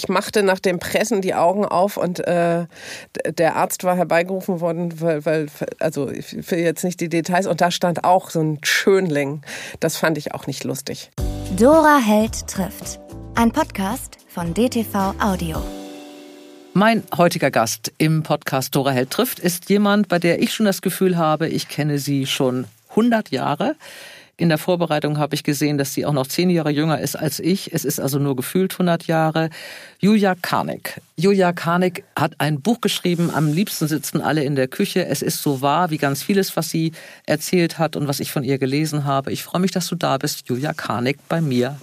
ich machte nach dem Pressen die Augen auf und äh, der Arzt war herbeigerufen worden, weil, weil, also ich will jetzt nicht die Details, und da stand auch so ein Schönling. Das fand ich auch nicht lustig. Dora Held trifft. Ein Podcast von DTV Audio. Mein heutiger Gast im Podcast Dora Held trifft ist jemand, bei der ich schon das Gefühl habe, ich kenne sie schon 100 Jahre. In der Vorbereitung habe ich gesehen, dass sie auch noch zehn Jahre jünger ist als ich. Es ist also nur gefühlt 100 Jahre. Julia Karnik. Julia Karnik hat ein Buch geschrieben. Am liebsten sitzen alle in der Küche. Es ist so wahr wie ganz vieles, was sie erzählt hat und was ich von ihr gelesen habe. Ich freue mich, dass du da bist, Julia Karnik, bei mir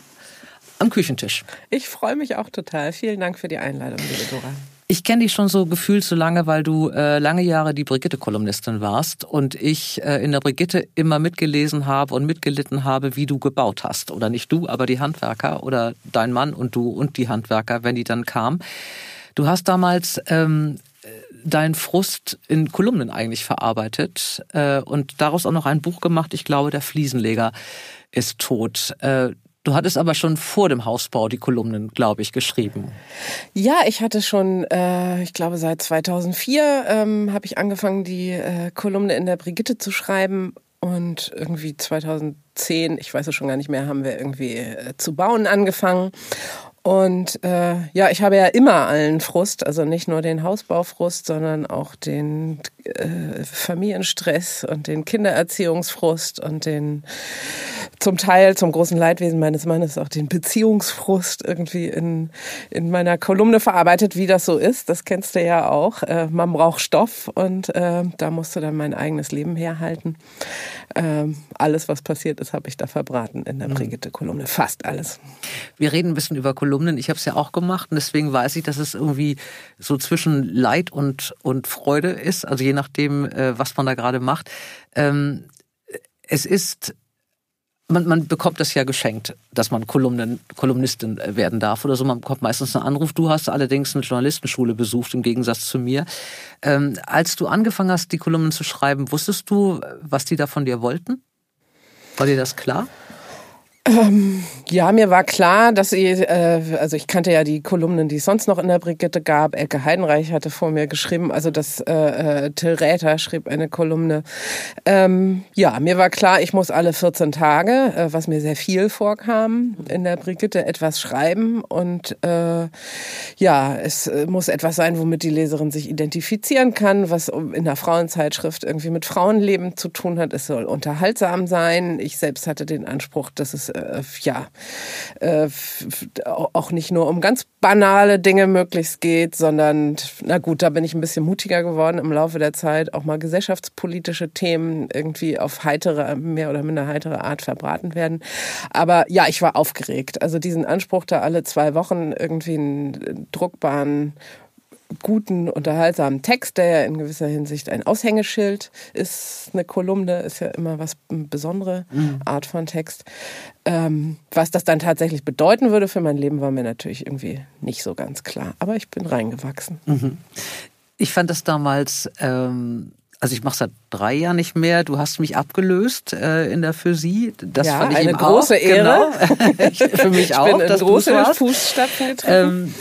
am Küchentisch. Ich freue mich auch total. Vielen Dank für die Einladung, liebe Dora. Ich kenne dich schon so gefühlt so lange, weil du äh, lange Jahre die Brigitte-Kolumnistin warst und ich äh, in der Brigitte immer mitgelesen habe und mitgelitten habe, wie du gebaut hast. Oder nicht du, aber die Handwerker oder dein Mann und du und die Handwerker, wenn die dann kamen. Du hast damals ähm, deinen Frust in Kolumnen eigentlich verarbeitet äh, und daraus auch noch ein Buch gemacht. Ich glaube, der Fliesenleger ist tot. Äh, Du hattest aber schon vor dem Hausbau die Kolumnen, glaube ich, geschrieben. Ja, ich hatte schon, äh, ich glaube, seit 2004 ähm, habe ich angefangen, die äh, Kolumne in der Brigitte zu schreiben. Und irgendwie 2010, ich weiß es schon gar nicht mehr, haben wir irgendwie äh, zu bauen angefangen. Und äh, ja, ich habe ja immer allen Frust, also nicht nur den Hausbaufrust, sondern auch den äh, Familienstress und den Kindererziehungsfrust und den zum Teil zum großen Leidwesen meines Mannes auch den Beziehungsfrust irgendwie in, in meiner Kolumne verarbeitet, wie das so ist. Das kennst du ja auch. Äh, man braucht Stoff und äh, da musste dann mein eigenes Leben herhalten. Ähm, alles, was passiert ist, habe ich da verbraten in der mhm. Brigitte-Kolumne. Fast alles. Wir reden ein bisschen über Kolumne Kolumnen. Ich habe es ja auch gemacht und deswegen weiß ich, dass es irgendwie so zwischen Leid und, und Freude ist, also je nachdem, äh, was man da gerade macht. Ähm, es ist man, man bekommt das ja geschenkt, dass man Kolumnen, Kolumnistin äh, werden darf oder so. Man bekommt meistens einen Anruf. Du hast allerdings eine Journalistenschule besucht, im Gegensatz zu mir. Ähm, als du angefangen hast, die Kolumnen zu schreiben, wusstest du, was die da von dir wollten? War dir das klar? Ähm, ja, mir war klar, dass sie, äh, also ich kannte ja die Kolumnen, die es sonst noch in der Brigitte gab. Elke Heidenreich hatte vor mir geschrieben, also das äh, äh, Till Räther schrieb eine Kolumne. Ähm, ja, mir war klar, ich muss alle 14 Tage, äh, was mir sehr viel vorkam, in der Brigitte etwas schreiben. Und äh, ja, es äh, muss etwas sein, womit die Leserin sich identifizieren kann, was in der Frauenzeitschrift irgendwie mit Frauenleben zu tun hat. Es soll unterhaltsam sein. Ich selbst hatte den Anspruch, dass es äh, ja, äh, auch nicht nur um ganz banale Dinge möglichst geht, sondern, na gut, da bin ich ein bisschen mutiger geworden im Laufe der Zeit, auch mal gesellschaftspolitische Themen irgendwie auf heitere, mehr oder minder heitere Art verbraten werden. Aber ja, ich war aufgeregt. Also diesen Anspruch da alle zwei Wochen irgendwie einen druckbaren guten, unterhaltsamen Text, der ja in gewisser Hinsicht ein Aushängeschild ist. Eine Kolumne ist ja immer was eine besondere mhm. Art von Text. Ähm, was das dann tatsächlich bedeuten würde für mein Leben, war mir natürlich irgendwie nicht so ganz klar. Aber ich bin reingewachsen. Mhm. Ich fand das damals. Ähm also ich mache seit drei Jahren nicht mehr. Du hast mich abgelöst äh, in der Physik. Das ja, fand ich eine große auch. Ehre. Genau. für mich ich auch. Bin in große Fußstapfen getreten. Ähm,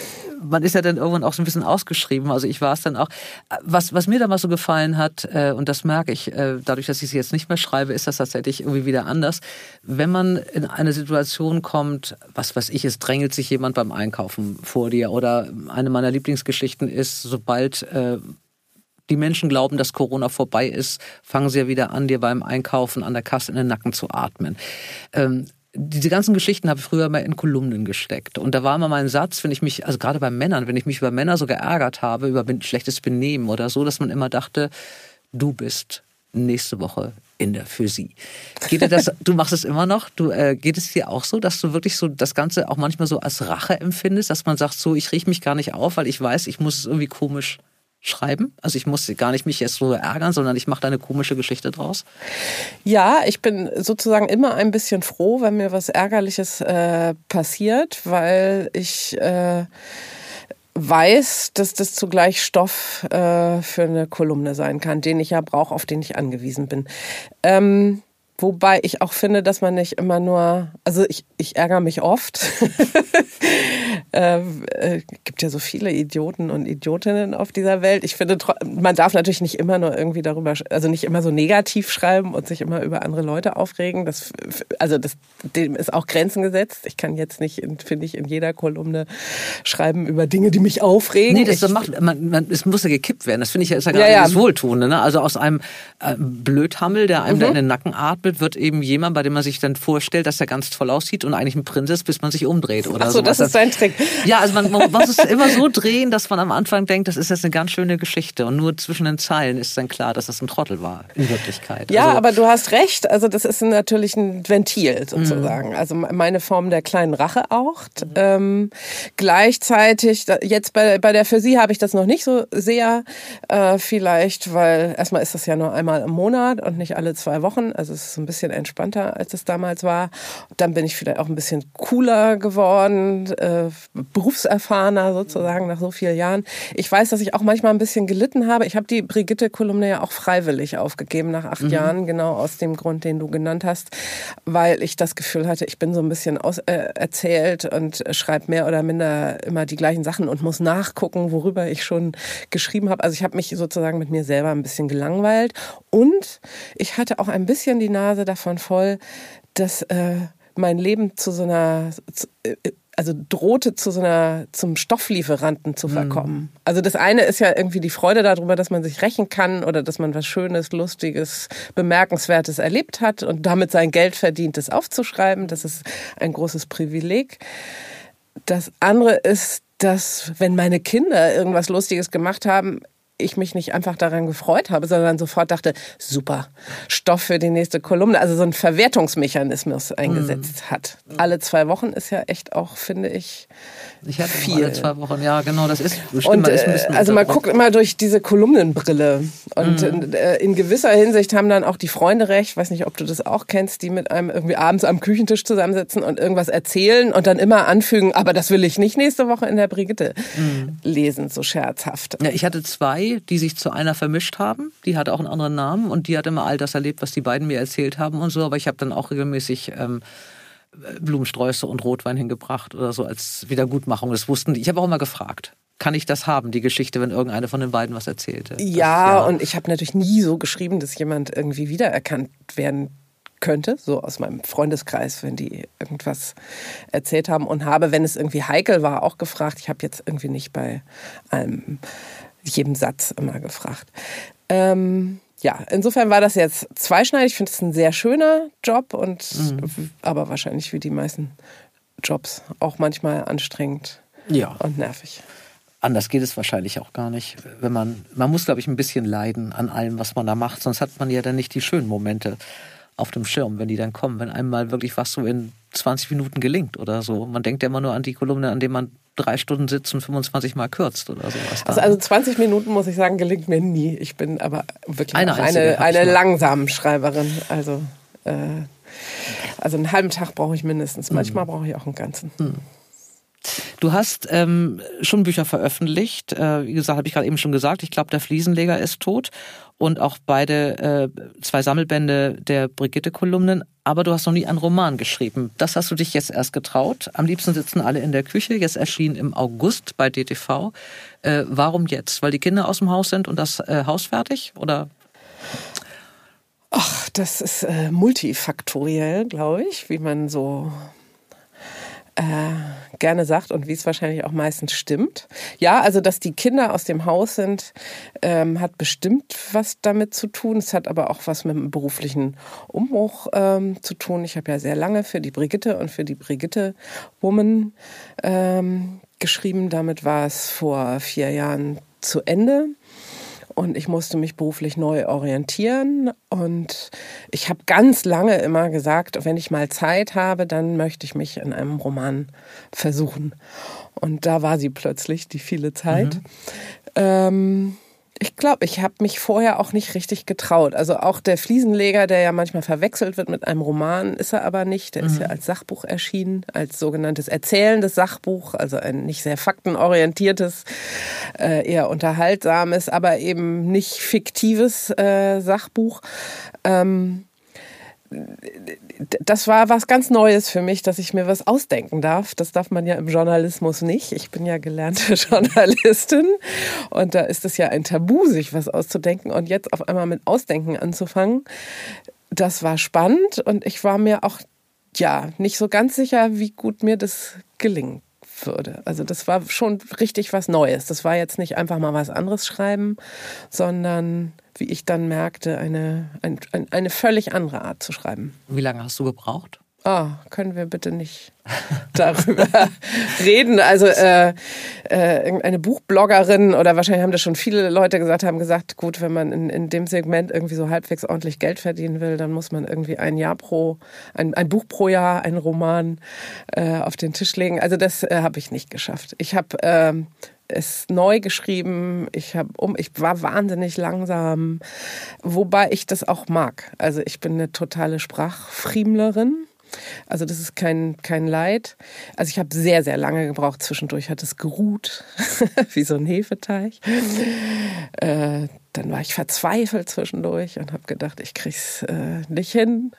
man ist ja dann irgendwann auch so ein bisschen ausgeschrieben. Also ich war es dann auch. Was, was mir damals so gefallen hat, äh, und das merke ich, äh, dadurch, dass ich sie jetzt nicht mehr schreibe, ist das tatsächlich irgendwie wieder anders. Wenn man in eine Situation kommt, was weiß ich, es drängelt sich jemand beim Einkaufen vor dir oder eine meiner Lieblingsgeschichten ist, sobald äh, die Menschen glauben, dass Corona vorbei ist, fangen sie ja wieder an, dir beim Einkaufen an der Kasse in den Nacken zu atmen. Ähm, diese ganzen Geschichten habe ich früher mal in Kolumnen gesteckt. Und da war immer mein Satz, wenn ich mich, also gerade bei Männern, wenn ich mich über Männer so geärgert habe, über schlechtes Benehmen oder so, dass man immer dachte, du bist nächste Woche in der Physik. Geht dir das, du machst es immer noch, du, äh, geht es dir auch so, dass du wirklich so das Ganze auch manchmal so als Rache empfindest, dass man sagt, so, ich riech mich gar nicht auf, weil ich weiß, ich muss es irgendwie komisch schreiben? Also ich muss gar nicht mich jetzt so ärgern, sondern ich mache da eine komische Geschichte draus. Ja, ich bin sozusagen immer ein bisschen froh, wenn mir was Ärgerliches äh, passiert, weil ich äh, weiß, dass das zugleich Stoff äh, für eine Kolumne sein kann, den ich ja brauche, auf den ich angewiesen bin. Ähm, Wobei ich auch finde, dass man nicht immer nur, also ich, ich ärgere mich oft. äh, äh, gibt ja so viele Idioten und Idiotinnen auf dieser Welt. Ich finde, man darf natürlich nicht immer nur irgendwie darüber, also nicht immer so negativ schreiben und sich immer über andere Leute aufregen. Das, also das, dem ist auch Grenzen gesetzt. Ich kann jetzt nicht, finde ich, in jeder Kolumne schreiben über Dinge, die mich aufregen. Nee, das ich, macht, man, man, es muss ja gekippt werden. Das finde ich ja, ist ja gerade ja, ja. das Wohltuende. Ne? Also aus einem äh, Blödhammel, der einem mhm. da in den Nacken atmet, Abbild wird eben jemand, bei dem man sich dann vorstellt, dass er ganz toll aussieht und eigentlich ein Prinz ist, bis man sich umdreht oder so. Ach so, das ist sein Trick. Ja, also man, man muss es immer so drehen, dass man am Anfang denkt, das ist jetzt eine ganz schöne Geschichte und nur zwischen den Zeilen ist dann klar, dass das ein Trottel war in Wirklichkeit. Ja, also, aber du hast recht. Also das ist natürlich ein Ventil sozusagen. Mhm. Also meine Form der kleinen Rache auch. Ähm, gleichzeitig jetzt bei bei der für Sie habe ich das noch nicht so sehr. Äh, vielleicht, weil erstmal ist das ja nur einmal im Monat und nicht alle zwei Wochen. Also es ist so ein bisschen entspannter, als es damals war. Dann bin ich vielleicht auch ein bisschen cooler geworden, äh, berufserfahrener sozusagen nach so vielen Jahren. Ich weiß, dass ich auch manchmal ein bisschen gelitten habe. Ich habe die Brigitte-Kolumne ja auch freiwillig aufgegeben nach acht mhm. Jahren, genau aus dem Grund, den du genannt hast, weil ich das Gefühl hatte, ich bin so ein bisschen aus, äh, erzählt und schreibe mehr oder minder immer die gleichen Sachen und muss nachgucken, worüber ich schon geschrieben habe. Also ich habe mich sozusagen mit mir selber ein bisschen gelangweilt und ich hatte auch ein bisschen die Nase davon voll, dass äh, mein Leben zu so einer, äh, also drohte zu so einer, zum Stofflieferanten zu mhm. verkommen. Mhm. Also das eine ist ja irgendwie die Freude darüber, dass man sich rächen kann oder dass man was Schönes, Lustiges, Bemerkenswertes erlebt hat und damit sein Geld verdient, das aufzuschreiben. Das ist ein großes Privileg. Das andere ist, dass wenn meine Kinder irgendwas Lustiges gemacht haben, ich mich nicht einfach daran gefreut habe, sondern sofort dachte, super, Stoff für die nächste Kolumne. Also so ein Verwertungsmechanismus eingesetzt mhm. hat. Alle zwei Wochen ist ja echt auch, finde ich, ich hatte alle zwei Wochen, ja, genau, das ist bestimmt. Und, ist äh, also man guckt immer durch diese Kolumnenbrille. Und mhm. Äh, in gewisser Hinsicht haben dann auch die Freunde recht, ich weiß nicht, ob du das auch kennst, die mit einem irgendwie abends am Küchentisch zusammensitzen und irgendwas erzählen und dann immer anfügen, aber das will ich nicht nächste Woche in der Brigitte mhm. lesen, so scherzhaft. Ja, ich hatte zwei, die sich zu einer vermischt haben. Die hatte auch einen anderen Namen und die hat immer all das erlebt, was die beiden mir erzählt haben und so. Aber ich habe dann auch regelmäßig ähm, Blumensträuße und Rotwein hingebracht oder so als Wiedergutmachung. Das wussten die. Ich habe auch immer gefragt. Kann ich das haben, die Geschichte, wenn irgendeine von den beiden was erzählte? Das, ja, ja, und ich habe natürlich nie so geschrieben, dass jemand irgendwie wiedererkannt werden könnte, so aus meinem Freundeskreis, wenn die irgendwas erzählt haben und habe, wenn es irgendwie heikel war, auch gefragt. Ich habe jetzt irgendwie nicht bei einem, jedem Satz immer gefragt. Ähm, ja, insofern war das jetzt zweischneidig. Ich finde es ein sehr schöner Job und mhm. aber wahrscheinlich wie die meisten Jobs auch manchmal anstrengend ja. und nervig. Anders geht es wahrscheinlich auch gar nicht. Wenn man, man muss, glaube ich, ein bisschen leiden an allem, was man da macht, sonst hat man ja dann nicht die schönen Momente auf dem Schirm, wenn die dann kommen, wenn einem mal wirklich was so in 20 Minuten gelingt oder so. Man denkt ja immer nur an die Kolumne, an denen man drei Stunden sitzt und 25 Mal kürzt oder sowas. Also, also 20 Minuten, muss ich sagen, gelingt mir nie. Ich bin aber wirklich eine, eine, eine langsame Schreiberin. Also, äh, also einen halben Tag brauche ich mindestens. Manchmal mhm. brauche ich auch einen ganzen. Mhm. Du hast ähm, schon Bücher veröffentlicht. Äh, wie gesagt, habe ich gerade eben schon gesagt. Ich glaube, der Fliesenleger ist tot und auch beide äh, zwei Sammelbände der Brigitte-Kolumnen. Aber du hast noch nie einen Roman geschrieben. Das hast du dich jetzt erst getraut. Am liebsten sitzen alle in der Küche. Jetzt erschien im August bei DTV. Äh, warum jetzt? Weil die Kinder aus dem Haus sind und das äh, Haus fertig? Oder? Ach, das ist äh, multifaktoriell, glaube ich, wie man so äh, gerne sagt und wie es wahrscheinlich auch meistens stimmt. Ja, also dass die Kinder aus dem Haus sind, ähm, hat bestimmt was damit zu tun. Es hat aber auch was mit dem beruflichen Umbruch ähm, zu tun. Ich habe ja sehr lange für die Brigitte und für die Brigitte Woman ähm, geschrieben. Damit war es vor vier Jahren zu Ende und ich musste mich beruflich neu orientieren. Und ich habe ganz lange immer gesagt, wenn ich mal Zeit habe, dann möchte ich mich in einem Roman versuchen. Und da war sie plötzlich, die viele Zeit. Mhm. Ähm, ich glaube, ich habe mich vorher auch nicht richtig getraut. Also auch der Fliesenleger, der ja manchmal verwechselt wird mit einem Roman, ist er aber nicht. Der mhm. ist ja als Sachbuch erschienen, als sogenanntes erzählendes Sachbuch, also ein nicht sehr faktenorientiertes, äh, eher unterhaltsames, aber eben nicht fiktives äh, Sachbuch. Ähm, das war was ganz Neues für mich, dass ich mir was ausdenken darf. Das darf man ja im Journalismus nicht. Ich bin ja gelernte Journalistin und da ist es ja ein Tabu, sich was auszudenken und jetzt auf einmal mit Ausdenken anzufangen. Das war spannend und ich war mir auch ja nicht so ganz sicher, wie gut mir das gelingen würde. Also das war schon richtig was Neues. Das war jetzt nicht einfach mal was anderes schreiben, sondern wie ich dann merkte, eine, ein, eine völlig andere Art zu schreiben. Wie lange hast du gebraucht? Oh, können wir bitte nicht darüber reden? Also äh, äh, irgendeine Buchbloggerin oder wahrscheinlich haben das schon viele Leute gesagt, haben gesagt, gut, wenn man in, in dem Segment irgendwie so halbwegs ordentlich Geld verdienen will, dann muss man irgendwie ein Jahr pro, ein, ein Buch pro Jahr, einen Roman äh, auf den Tisch legen. Also das äh, habe ich nicht geschafft. Ich habe äh, es neu geschrieben. Ich habe um, ich war wahnsinnig langsam, wobei ich das auch mag. Also ich bin eine totale Sprachfriemlerin. Also das ist kein, kein Leid. Also ich habe sehr, sehr lange gebraucht. Zwischendurch hat es geruht, wie so ein Hefeteig. Äh, dann war ich verzweifelt zwischendurch und habe gedacht, ich krieg's äh, nicht hin.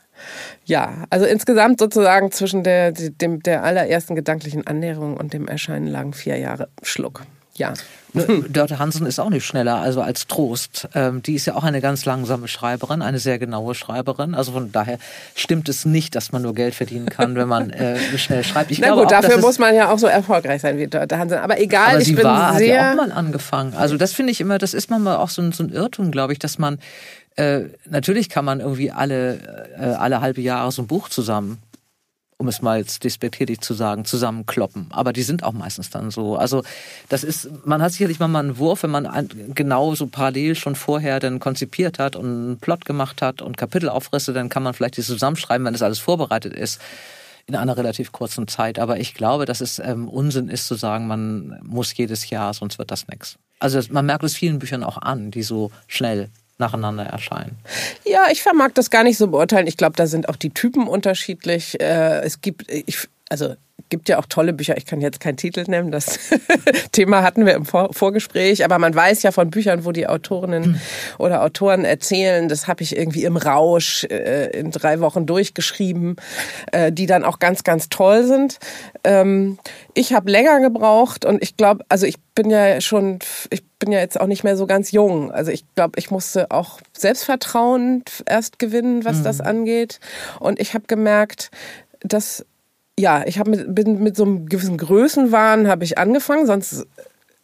Ja, also insgesamt sozusagen zwischen der, dem, der allerersten gedanklichen Annäherung und dem Erscheinen lagen vier Jahre Schluck ja. Dörte Hansen ist auch nicht schneller, also als Trost. Ähm, die ist ja auch eine ganz langsame Schreiberin, eine sehr genaue Schreiberin. Also von daher stimmt es nicht, dass man nur Geld verdienen kann, wenn man äh, schnell schreibt. Ich Na gut, auch, dafür muss man ja auch so erfolgreich sein wie Dörte Hansen. Aber egal, aber ich sie bin war, sehr... Hat ja auch mal angefangen. Also das finde ich immer, das ist manchmal auch so ein, so ein Irrtum, glaube ich, dass man äh, natürlich kann man irgendwie alle, äh, alle halbe Jahre so ein Buch zusammen um es mal jetzt despektierlich zu sagen, zusammenkloppen. Aber die sind auch meistens dann so. Also das ist, man hat sicherlich mal einen Wurf, wenn man genau so parallel schon vorher dann konzipiert hat und einen Plot gemacht hat und Kapitelaufrisse, dann kann man vielleicht die zusammenschreiben, wenn das alles vorbereitet ist in einer relativ kurzen Zeit. Aber ich glaube, dass es ähm, Unsinn ist zu sagen, man muss jedes Jahr, sonst wird das nichts. Also man merkt es vielen Büchern auch an, die so schnell nacheinander erscheinen. Ja, ich vermag das gar nicht so beurteilen. Ich glaube, da sind auch die Typen unterschiedlich. Äh, es gibt, ich, also gibt ja auch tolle Bücher. Ich kann jetzt keinen Titel nennen. Das Thema hatten wir im Vor Vorgespräch. Aber man weiß ja von Büchern, wo die Autorinnen hm. oder Autoren erzählen, das habe ich irgendwie im Rausch äh, in drei Wochen durchgeschrieben, äh, die dann auch ganz, ganz toll sind. Ähm, ich habe länger gebraucht und ich glaube, also ich bin ja schon, ich bin ja jetzt auch nicht mehr so ganz jung. Also ich glaube, ich musste auch Selbstvertrauen erst gewinnen, was mhm. das angeht. Und ich habe gemerkt, dass ja, ich habe mit, bin mit so einem gewissen Größenwahn habe ich angefangen, sonst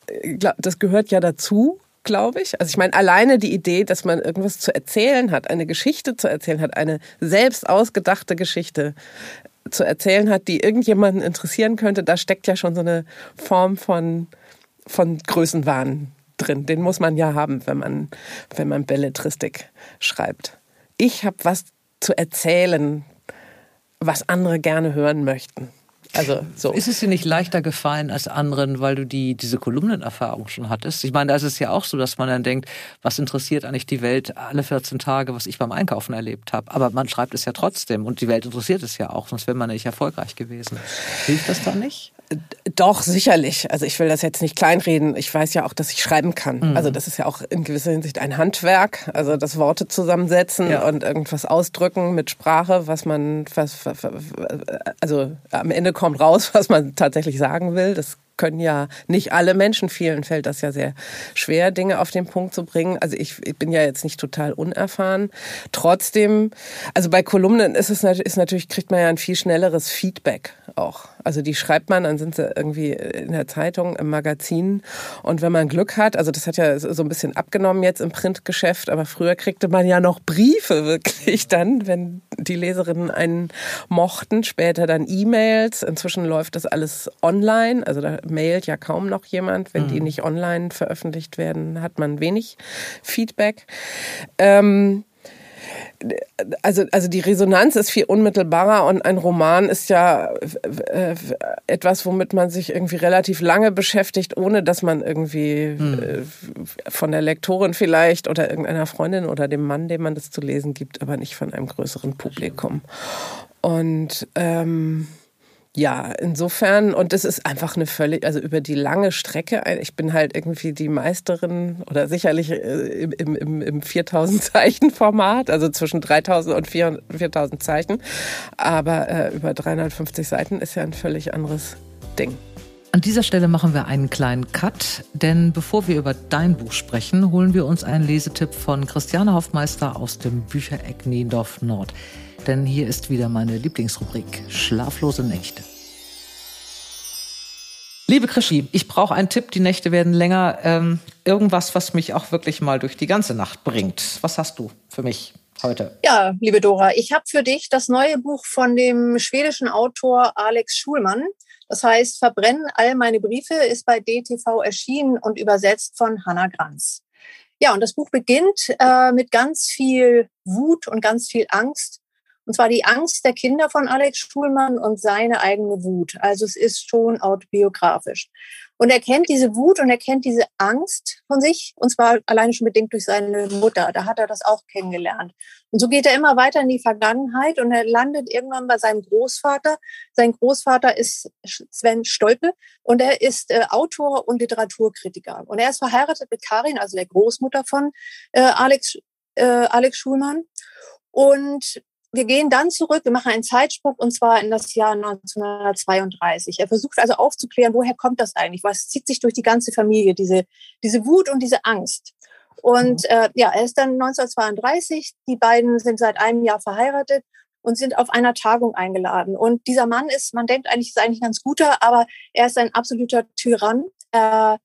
äh, das gehört ja dazu, glaube ich. Also ich meine, alleine die Idee, dass man irgendwas zu erzählen hat, eine Geschichte zu erzählen hat, eine selbst ausgedachte Geschichte zu erzählen hat, die irgendjemanden interessieren könnte, da steckt ja schon so eine Form von, von Größenwahn drin. Den muss man ja haben, wenn man, wenn man Belletristik schreibt. Ich habe was zu erzählen, was andere gerne hören möchten. Also so. Ist es dir nicht leichter gefallen als anderen, weil du die, diese Kolumnenerfahrung schon hattest? Ich meine, da ist es ja auch so, dass man dann denkt, was interessiert eigentlich die Welt alle 14 Tage, was ich beim Einkaufen erlebt habe. Aber man schreibt es ja trotzdem und die Welt interessiert es ja auch, sonst wäre man nicht erfolgreich gewesen. Hilft das da nicht? Doch, sicherlich. Also ich will das jetzt nicht kleinreden. Ich weiß ja auch, dass ich schreiben kann. Mhm. Also das ist ja auch in gewisser Hinsicht ein Handwerk. Also das Worte zusammensetzen ja. und irgendwas ausdrücken mit Sprache, was man, was, also am Ende kommt raus, was man tatsächlich sagen will. Das können ja nicht alle Menschen, vielen fällt das ja sehr schwer, Dinge auf den Punkt zu bringen. Also ich, ich bin ja jetzt nicht total unerfahren. Trotzdem, also bei Kolumnen ist es ist natürlich, kriegt man ja ein viel schnelleres Feedback auch. Also die schreibt man, dann sind sie irgendwie in der Zeitung, im Magazin. Und wenn man Glück hat, also das hat ja so ein bisschen abgenommen jetzt im Printgeschäft, aber früher kriegte man ja noch Briefe wirklich dann, wenn die Leserinnen einen mochten, später dann E-Mails. Inzwischen läuft das alles online, also da mailt ja kaum noch jemand. Wenn mhm. die nicht online veröffentlicht werden, hat man wenig Feedback. Ähm, also, also die Resonanz ist viel unmittelbarer und ein Roman ist ja äh, etwas, womit man sich irgendwie relativ lange beschäftigt, ohne dass man irgendwie hm. Äh, von der Lektorin vielleicht oder irgendeiner Freundin oder dem Mann, dem man das zu lesen gibt, aber nicht von einem größeren Publikum. Und ähm, Ja, insofern, und das ist einfach eine völlig, also über die lange Strecke, ich bin halt irgendwie die Meisterin oder sicherlich äh, im, im, im 4000 Zeichen Format, also zwischen 3000 und 4000 Zeichen, aber äh, über 350 Seiten ist ja ein völlig anderes Ding. An dieser Stelle machen wir einen kleinen Cut, denn bevor wir über dein Buch sprechen, holen wir uns einen Lesetipp von Christiane Hoffmeister aus dem Büchereck Niendorf Nord denn hier ist wieder meine Lieblingsrubrik Schlaflose Nächte. Liebe Krischi, ich brauche einen Tipp, die Nächte werden länger. Ähm, irgendwas, was mich auch wirklich mal durch die ganze Nacht bringt. Was hast du für mich heute? Ja, liebe Dora, ich habe für dich das neue Buch von dem schwedischen Autor Alex Schulmann. Das heißt, Verbrennen all meine Briefe ist bei DTV erschienen und übersetzt von Hannah Granz. Ja, und das Buch beginnt äh, mit ganz viel Wut und ganz viel Angst und zwar die Angst der Kinder von Alex Schulmann und seine eigene Wut. Also es ist schon autobiografisch. Und er kennt diese Wut und er kennt diese Angst von sich, und zwar alleine schon bedingt durch seine Mutter. Da hat er das auch kennengelernt. Und so geht er immer weiter in die Vergangenheit und er landet irgendwann bei seinem Großvater. Sein Großvater ist Sven Stolpe und er ist äh, Autor und Literaturkritiker. Und er ist verheiratet mit Karin, also der Großmutter von äh, Alex, äh, Alex Schulmann. Und wir gehen dann zurück, wir machen einen Zeitsprung und zwar in das Jahr 1932. Er versucht also aufzuklären, woher kommt das eigentlich? Was zieht sich durch die ganze Familie, diese, diese Wut und diese Angst? Und mhm. äh, ja, er ist dann 1932, die beiden sind seit einem Jahr verheiratet und sind auf einer Tagung eingeladen. Und dieser Mann ist, man denkt eigentlich, ist eigentlich ein ganz guter, aber er ist ein absoluter Tyrann. Äh,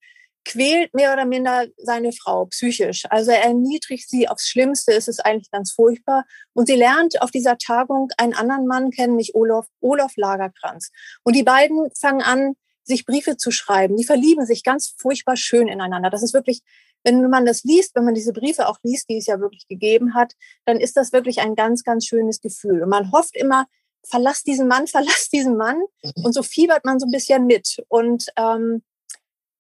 quält mehr oder minder seine Frau psychisch. Also er erniedrigt sie aufs Schlimmste. Es ist eigentlich ganz furchtbar. Und sie lernt auf dieser Tagung einen anderen Mann kennen, nämlich Olaf, Olaf Lagerkranz. Und die beiden fangen an, sich Briefe zu schreiben. Die verlieben sich ganz furchtbar schön ineinander. Das ist wirklich, wenn man das liest, wenn man diese Briefe auch liest, die es ja wirklich gegeben hat, dann ist das wirklich ein ganz, ganz schönes Gefühl. Und man hofft immer, verlass diesen Mann, verlass diesen Mann. Und so fiebert man so ein bisschen mit. Und ähm,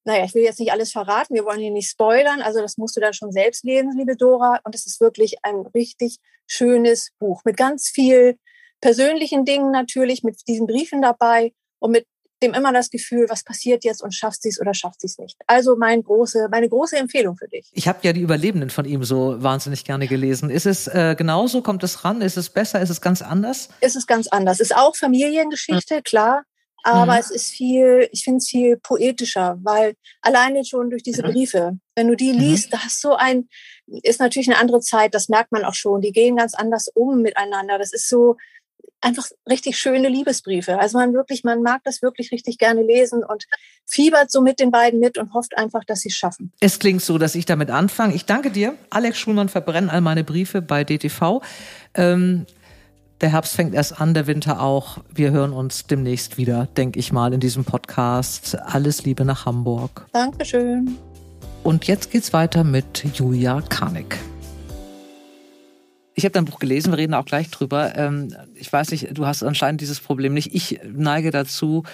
naja, ich will jetzt nicht alles verraten, wir wollen hier nicht spoilern, also das musst du dann schon selbst lesen, liebe Dora. Und es ist wirklich ein richtig schönes Buch mit ganz viel persönlichen Dingen natürlich, mit diesen Briefen dabei und mit dem immer das Gefühl, was passiert jetzt und schafft sie es oder schafft sie es nicht. Also mein große, meine große Empfehlung für dich. Ich habe ja die Überlebenden von ihm so wahnsinnig gerne gelesen. Ist es äh, genauso? Kommt es ran? Ist es besser? Ist es ganz anders? Ist es ganz anders. Ist auch Familiengeschichte, mhm. klar. Aber mhm. es ist viel, ich finde es viel poetischer, weil alleine schon durch diese mhm. Briefe, wenn du die mhm. liest, da hast so ein, ist natürlich eine andere Zeit, das merkt man auch schon. Die gehen ganz anders um miteinander. Das ist so einfach richtig schöne Liebesbriefe. Also man wirklich, man mag das wirklich richtig gerne lesen und fiebert so mit den beiden mit und hofft einfach, dass sie es schaffen. Es klingt so, dass ich damit anfange. Ich danke dir. Alex Schulmann verbrennt all meine Briefe bei DTV. Ähm, der Herbst fängt erst an, der Winter auch. Wir hören uns demnächst wieder, denke ich mal, in diesem Podcast. Alles Liebe nach Hamburg. Dankeschön. Und jetzt geht's weiter mit Julia Karnick. Ich habe dein Buch gelesen, wir reden auch gleich drüber. Ähm, ich weiß nicht, du hast anscheinend dieses Problem nicht. Ich neige dazu,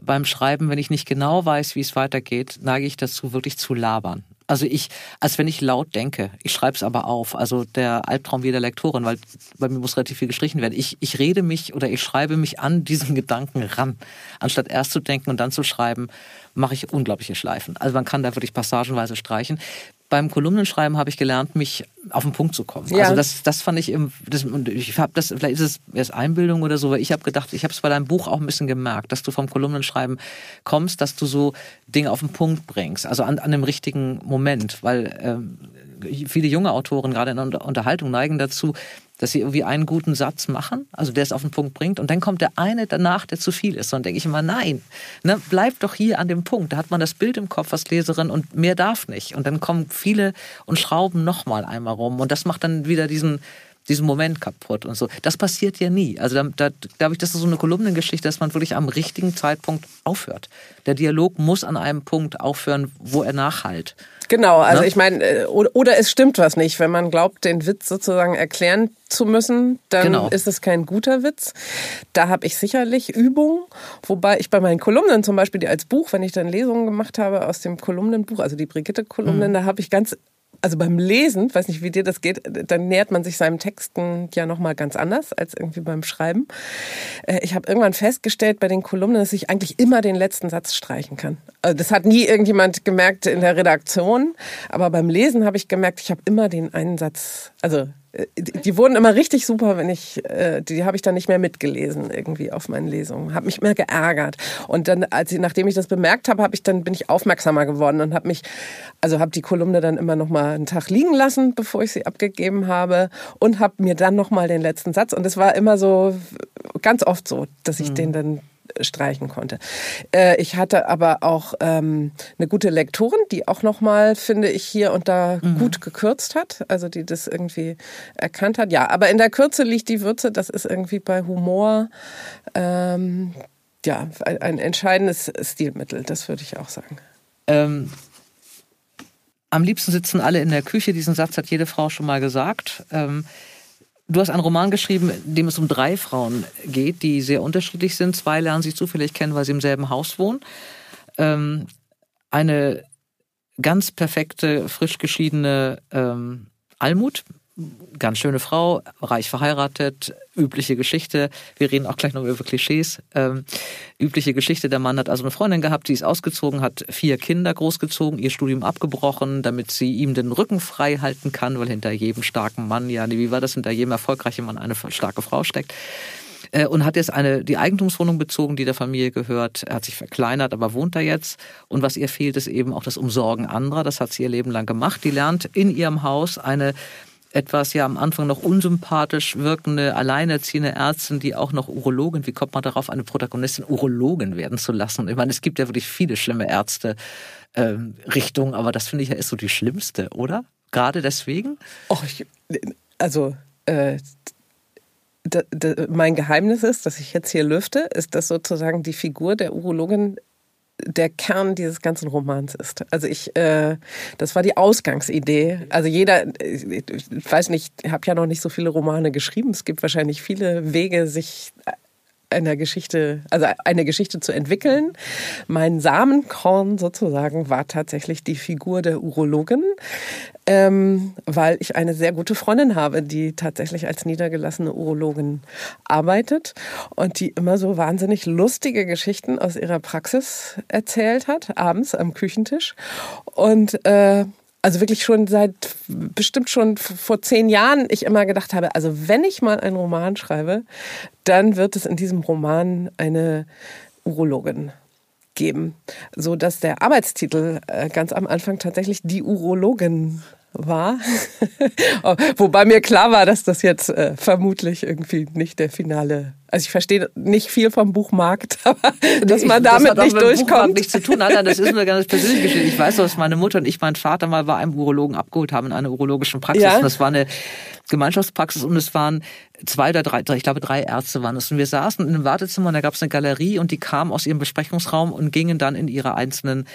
beim Schreiben, wenn ich nicht genau weiß, wie es weitergeht, neige ich dazu, wirklich zu labern. Also ich, als wenn ich laut denke. Ich schreibe es aber auf. Also der Albtraum jeder Lektorin, weil bei mir muss relativ viel gestrichen werden. Ich, ich rede mich oder ich schreibe mich an diesen Gedanken ran. Anstatt erst zu denken und dann zu schreiben, mache ich unglaubliche Schleifen. Also man kann da wirklich passagenweise streichen beim Kolumnenschreiben habe ich gelernt, mich auf den Punkt zu kommen. Ja. Also das, das fand ich im, das, ich habe das, vielleicht ist es erst Einbildung oder so, weil ich habe gedacht, ich habe es bei deinem Buch auch ein bisschen gemerkt, dass du vom Kolumnenschreiben kommst, dass du so Dinge auf den Punkt bringst, also an, an dem richtigen Moment, weil ähm, viele junge Autoren gerade in der Unterhaltung neigen dazu, dass sie irgendwie einen guten Satz machen, also der es auf den Punkt bringt, und dann kommt der eine danach, der zu viel ist. Und dann denke ich immer, nein, ne, bleib doch hier an dem Punkt. Da hat man das Bild im Kopf als Leserin und mehr darf nicht. Und dann kommen viele und schrauben nochmal einmal rum. Und das macht dann wieder diesen, diesen Moment kaputt und so. Das passiert ja nie. Also da, da glaube ich, das ist so eine Kolumnengeschichte, dass man wirklich am richtigen Zeitpunkt aufhört. Der Dialog muss an einem Punkt aufhören, wo er nachhalt. Genau, also ne? ich meine, äh, oder es stimmt was nicht. Wenn man glaubt, den Witz sozusagen erklären zu müssen, dann genau. ist es kein guter Witz. Da habe ich sicherlich Übungen, wobei ich bei meinen Kolumnen zum Beispiel, die als Buch, wenn ich dann Lesungen gemacht habe aus dem Kolumnenbuch, also die Brigitte-Kolumnen, mhm. da habe ich ganz also beim Lesen, weiß nicht, wie dir das geht, dann nähert man sich seinem Texten ja nochmal ganz anders als irgendwie beim Schreiben. Äh, ich habe irgendwann festgestellt bei den Kolumnen, dass ich eigentlich immer den letzten Satz streichen kann. Also das hat nie irgendjemand gemerkt in der Redaktion, aber beim Lesen habe ich gemerkt, ich habe immer den einen Satz, also die, wurden immer richtig super, wenn ich, äh, die habe ich dann nicht mehr mitgelesen irgendwie auf meinen Lesungen, habe mich mehr geärgert. Und dann, als ich, nachdem ich das bemerkt habe, habe ich dann bin ich aufmerksamer geworden und habe mich, also habe die Kolumne dann immer noch mal einen Tag liegen lassen, bevor ich sie abgegeben habe und habe mir dann noch mal den letzten Satz. Und es war immer so ganz oft so, dass ich mhm. den dann streichen konnte. Äh, ich hatte aber auch ähm, eine gute Lektorin, die auch nochmal, finde ich, hier und da mhm. gut gekürzt hat, also die das irgendwie erkannt hat. Ja, aber in der Kürze liegt die Würze, das ist irgendwie bei Humor ähm, ja ein entscheidendes Stilmittel, das würde ich auch sagen. Ähm, am liebsten sitzen alle in der Küche, diesen Satz hat jede Frau schon mal gesagt. Ähm, Du hast einen Roman geschrieben, in dem es um drei Frauen geht, die sehr unterschiedlich sind. Zwei lernen sich zufällig kennen, weil sie im selben Haus wohnen. Ähm, eine ganz perfekte, frisch geschiedene ähm, Almut ganz schöne Frau, reich verheiratet, übliche Geschichte. Wir reden auch gleich noch über Klischees. Ähm, übliche Geschichte, der Mann hat also eine Freundin gehabt, die ist ausgezogen, hat vier Kinder großgezogen, ihr Studium abgebrochen, damit sie ihm den Rücken frei halten kann, weil hinter jedem starken Mann, ja, wie war das, hinter jedem erfolgreichen Mann eine starke Frau steckt äh, und hat jetzt eine, die Eigentumswohnung bezogen, die der Familie gehört. Er hat sich verkleinert, aber wohnt da jetzt. Und was ihr fehlt, ist eben auch das Umsorgen anderer. Das hat sie ihr Leben lang gemacht. Die lernt in ihrem Haus eine etwas ja am Anfang noch unsympathisch wirkende, alleinerziehende Ärztin, die auch noch Urologin, wie kommt man darauf, eine Protagonistin Urologin werden zu lassen? Ich meine, es gibt ja wirklich viele schlimme Ärzte. Ähm, Richtungen, aber das finde ich ja ist so die schlimmste, oder? Gerade deswegen? Oh, ich, also äh, mein Geheimnis ist, dass ich jetzt hier lüfte, ist, dass sozusagen die Figur der Urologin der Kern dieses ganzen Romans ist. Also ich, äh, das war die Ausgangsidee. Also jeder, ich weiß nicht, ich habe ja noch nicht so viele Romane geschrieben. Es gibt wahrscheinlich viele Wege, sich einer Geschichte, also eine Geschichte zu entwickeln. Mein Samenkorn sozusagen war tatsächlich die Figur der Urologin, ähm, weil ich eine sehr gute Freundin habe, die tatsächlich als niedergelassene Urologin arbeitet und die immer so wahnsinnig lustige Geschichten aus ihrer Praxis erzählt hat, abends am Küchentisch. Und äh, also wirklich schon seit bestimmt schon vor zehn Jahren ich immer gedacht habe, also wenn ich mal einen Roman schreibe, dann wird es in diesem Roman eine Urologin geben, so dass der Arbeitstitel äh, ganz am Anfang tatsächlich die Urologin war. Wobei mir klar war, dass das jetzt äh, vermutlich irgendwie nicht der finale. Also ich verstehe nicht viel vom Buchmarkt, aber dass man damit das nicht mit durchkommt. Buchmarkt nichts zu tun. Nein, das ist mir ganz persönlich geschehen. Ich weiß, dass meine Mutter und ich meinen Vater mal bei einem Urologen abgeholt haben in einer urologischen Praxis. Ja? Und das war eine Gemeinschaftspraxis und es waren zwei oder drei, ich glaube drei Ärzte waren es. Und wir saßen in einem Wartezimmer und da gab es eine Galerie und die kamen aus ihrem Besprechungsraum und gingen dann in ihre einzelnen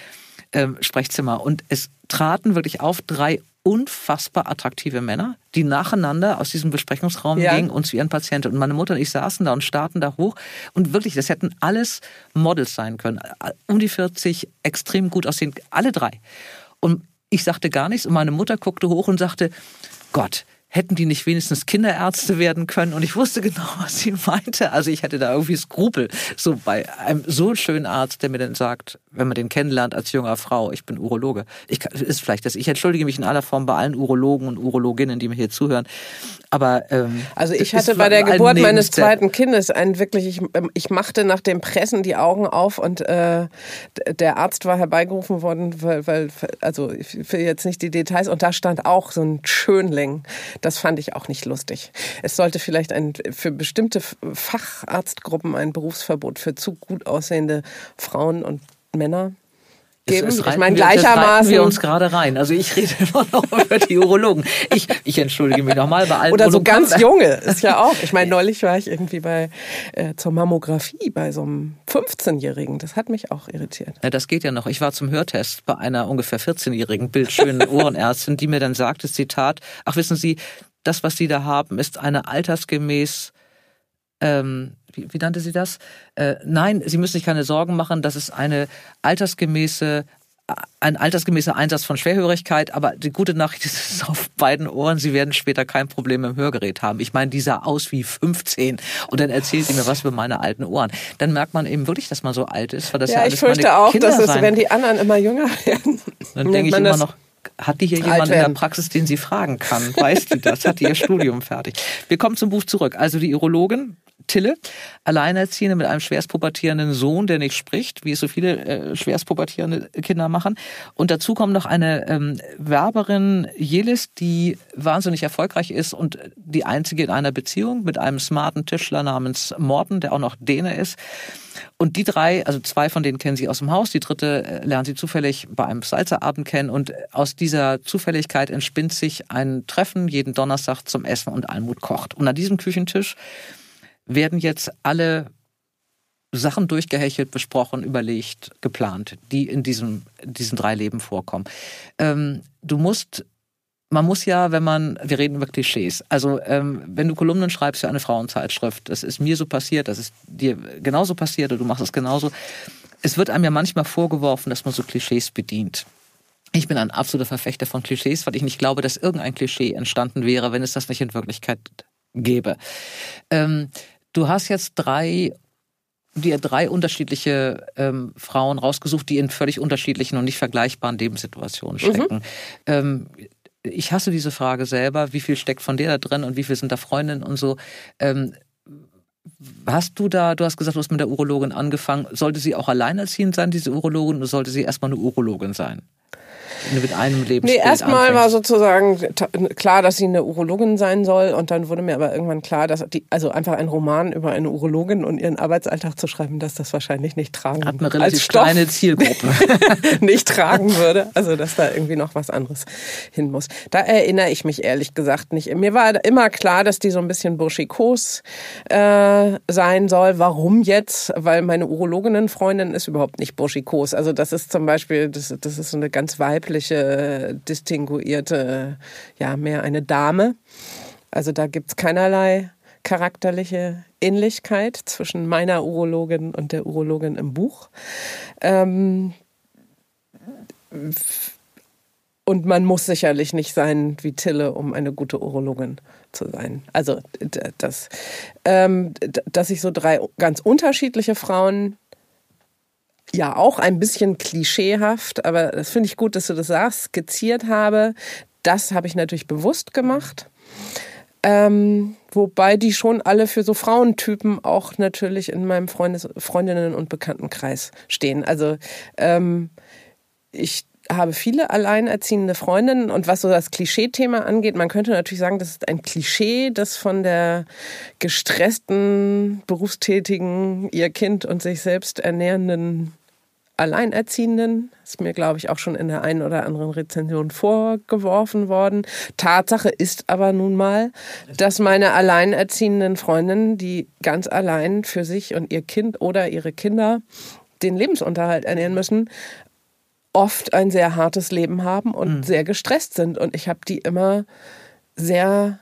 ähm, Sprechzimmer. Und es traten wirklich auf drei unfassbar attraktive Männer, die nacheinander aus diesem Besprechungsraum ja. gingen und zu ihren Patienten. Und meine Mutter und ich saßen da und starten da hoch. Und wirklich, das hätten alles Models sein können. Um die 40, extrem gut aussehen, alle drei. Und ich sagte gar nichts und meine Mutter guckte hoch und sagte, Gott, hätten die nicht wenigstens Kinderärzte werden können? Und ich wusste genau, was sie meinte. Also ich hätte da irgendwie Skrupel. So bei einem so schönen Arzt, der mir dann sagt, wenn man den kennenlernt als junger Frau, ich bin Urologe. Ich ist vielleicht das. Ich entschuldige mich in aller Form bei allen Urologen und Urologinnen, die mir hier zuhören. Aber ähm, also ich hatte bei der Geburt meines zweiten Kindes einen wirklich, ich, ähm, ich machte nach dem Pressen die Augen auf und äh, der Arzt war herbeigerufen worden, weil, weil also ich will jetzt nicht die Details und da stand auch so ein Schönling das fand ich auch nicht lustig. Es sollte vielleicht ein, für bestimmte Facharztgruppen ein Berufsverbot für zu gut aussehende Frauen und Männer geben. Es, es ich meine, gleichermaßen. wir uns gerade rein. Also ich rede immer noch über die Urologen. Ich, ich entschuldige mich nochmal bei allen Oder so ganz junge ist ja auch. Ich meine, neulich war ich irgendwie bei äh, zur Mammographie bei so einem 15-Jährigen. Das hat mich auch irritiert. Ja, das geht ja noch. Ich war zum Hörtest bei einer ungefähr 14-jährigen bildschönen Ohrenärztin, die mir dann sagte, Zitat, ach wissen Sie, das, was Sie da haben, ist eine altersgemäß ähm, wie, wie nannte sie das? Äh, nein, Sie müssen sich keine Sorgen machen, das ist eine altersgemäße ein altersgemäßer Einsatz von Schwerhörigkeit, aber die gute Nachricht ist, auf beiden Ohren, sie werden später kein Problem dem Hörgerät haben. Ich meine, die sah aus wie 15 und dann erzählt sie mir was über meine alten Ohren. Dann merkt man eben wirklich, dass man so alt ist, weil das ja, ja alles ich fürchte auch, Kinder dass es, wenn die anderen immer jünger werden, dann denke ich immer noch, hat die hier jemand in der Praxis, den sie fragen kann? Weiß die das? Hat die ihr Studium fertig? Wir kommen zum Buch zurück. Also die Urologin, Tille, Alleinerziehende mit einem schwerstpubertierenden Sohn, der nicht spricht, wie es so viele äh, schwerstpubertierende Kinder machen. Und dazu kommt noch eine ähm, Werberin, Jelis, die wahnsinnig erfolgreich ist und die einzige in einer Beziehung mit einem smarten Tischler namens Morten, der auch noch Däne ist. Und die drei, also zwei von denen kennen sie aus dem Haus, die dritte äh, lernen sie zufällig bei einem Salzerabend kennen. Und aus dieser Zufälligkeit entspinnt sich ein Treffen jeden Donnerstag zum Essen und Almut kocht. Und an diesem Küchentisch werden jetzt alle Sachen durchgehechelt, besprochen, überlegt, geplant, die in diesem, diesen drei Leben vorkommen. Ähm, du musst, man muss ja, wenn man, wir reden über Klischees, also ähm, wenn du Kolumnen schreibst für eine Frauenzeitschrift, das ist mir so passiert, das ist dir genauso passiert oder du machst es genauso. Es wird einem ja manchmal vorgeworfen, dass man so Klischees bedient. Ich bin ein absoluter Verfechter von Klischees, weil ich nicht glaube, dass irgendein Klischee entstanden wäre, wenn es das nicht in Wirklichkeit gäbe. Ähm, Du hast jetzt drei dir drei unterschiedliche ähm, Frauen rausgesucht, die in völlig unterschiedlichen und nicht vergleichbaren Lebenssituationen mhm. stecken. Mhm. Ähm, ich hasse diese Frage selber, wie viel steckt von dir da drin und wie viel sind da Freundinnen und so. Ähm, hast du da, du hast gesagt, du hast mit der Urologin angefangen. Sollte sie auch alleinerziehend sein, diese Urologin, oder sollte sie erstmal eine Urologin sein? Mit einem Lebensbild Nee, erstmal war sozusagen klar, dass sie eine Urologin sein soll und dann wurde mir aber irgendwann klar, dass die, also einfach ein Roman über eine Urologin und ihren Arbeitsalltag zu schreiben, dass das wahrscheinlich nicht tragen Hat eine relativ kleine Zielgruppe. nicht tragen würde, also dass da irgendwie noch was anderes hin muss. Da erinnere ich mich ehrlich gesagt nicht. Mir war immer klar, dass die so ein bisschen burschikos äh, sein soll. Warum jetzt? Weil meine Urologinnenfreundin ist überhaupt nicht burschikos. Also das ist zum Beispiel, das, das ist so eine ganz weibliche weibliche, distinguierte, ja, mehr eine Dame. Also da gibt es keinerlei charakterliche Ähnlichkeit zwischen meiner Urologin und der Urologin im Buch. Ähm, und man muss sicherlich nicht sein wie Tille, um eine gute Urologin zu sein. Also, das, ähm, dass sich so drei ganz unterschiedliche Frauen ja auch ein bisschen klischeehaft, aber das finde ich gut, dass du das sagst, skizziert habe. Das habe ich natürlich bewusst gemacht. Ähm, wobei die schon alle für so Frauentypen auch natürlich in meinem Freundes Freundinnen- und Bekanntenkreis stehen. Also ähm, ich habe viele alleinerziehende Freundinnen und was so das Klischee-Thema angeht, man könnte natürlich sagen, das ist ein Klischee, das von der gestressten, berufstätigen, ihr Kind und sich selbst ernährenden Alleinerziehenden. Ist mir, glaube ich, auch schon in der einen oder anderen Rezension vorgeworfen worden. Tatsache ist aber nun mal, dass meine alleinerziehenden Freundinnen, die ganz allein für sich und ihr Kind oder ihre Kinder den Lebensunterhalt ernähren müssen, oft ein sehr hartes Leben haben und mhm. sehr gestresst sind. Und ich habe die immer sehr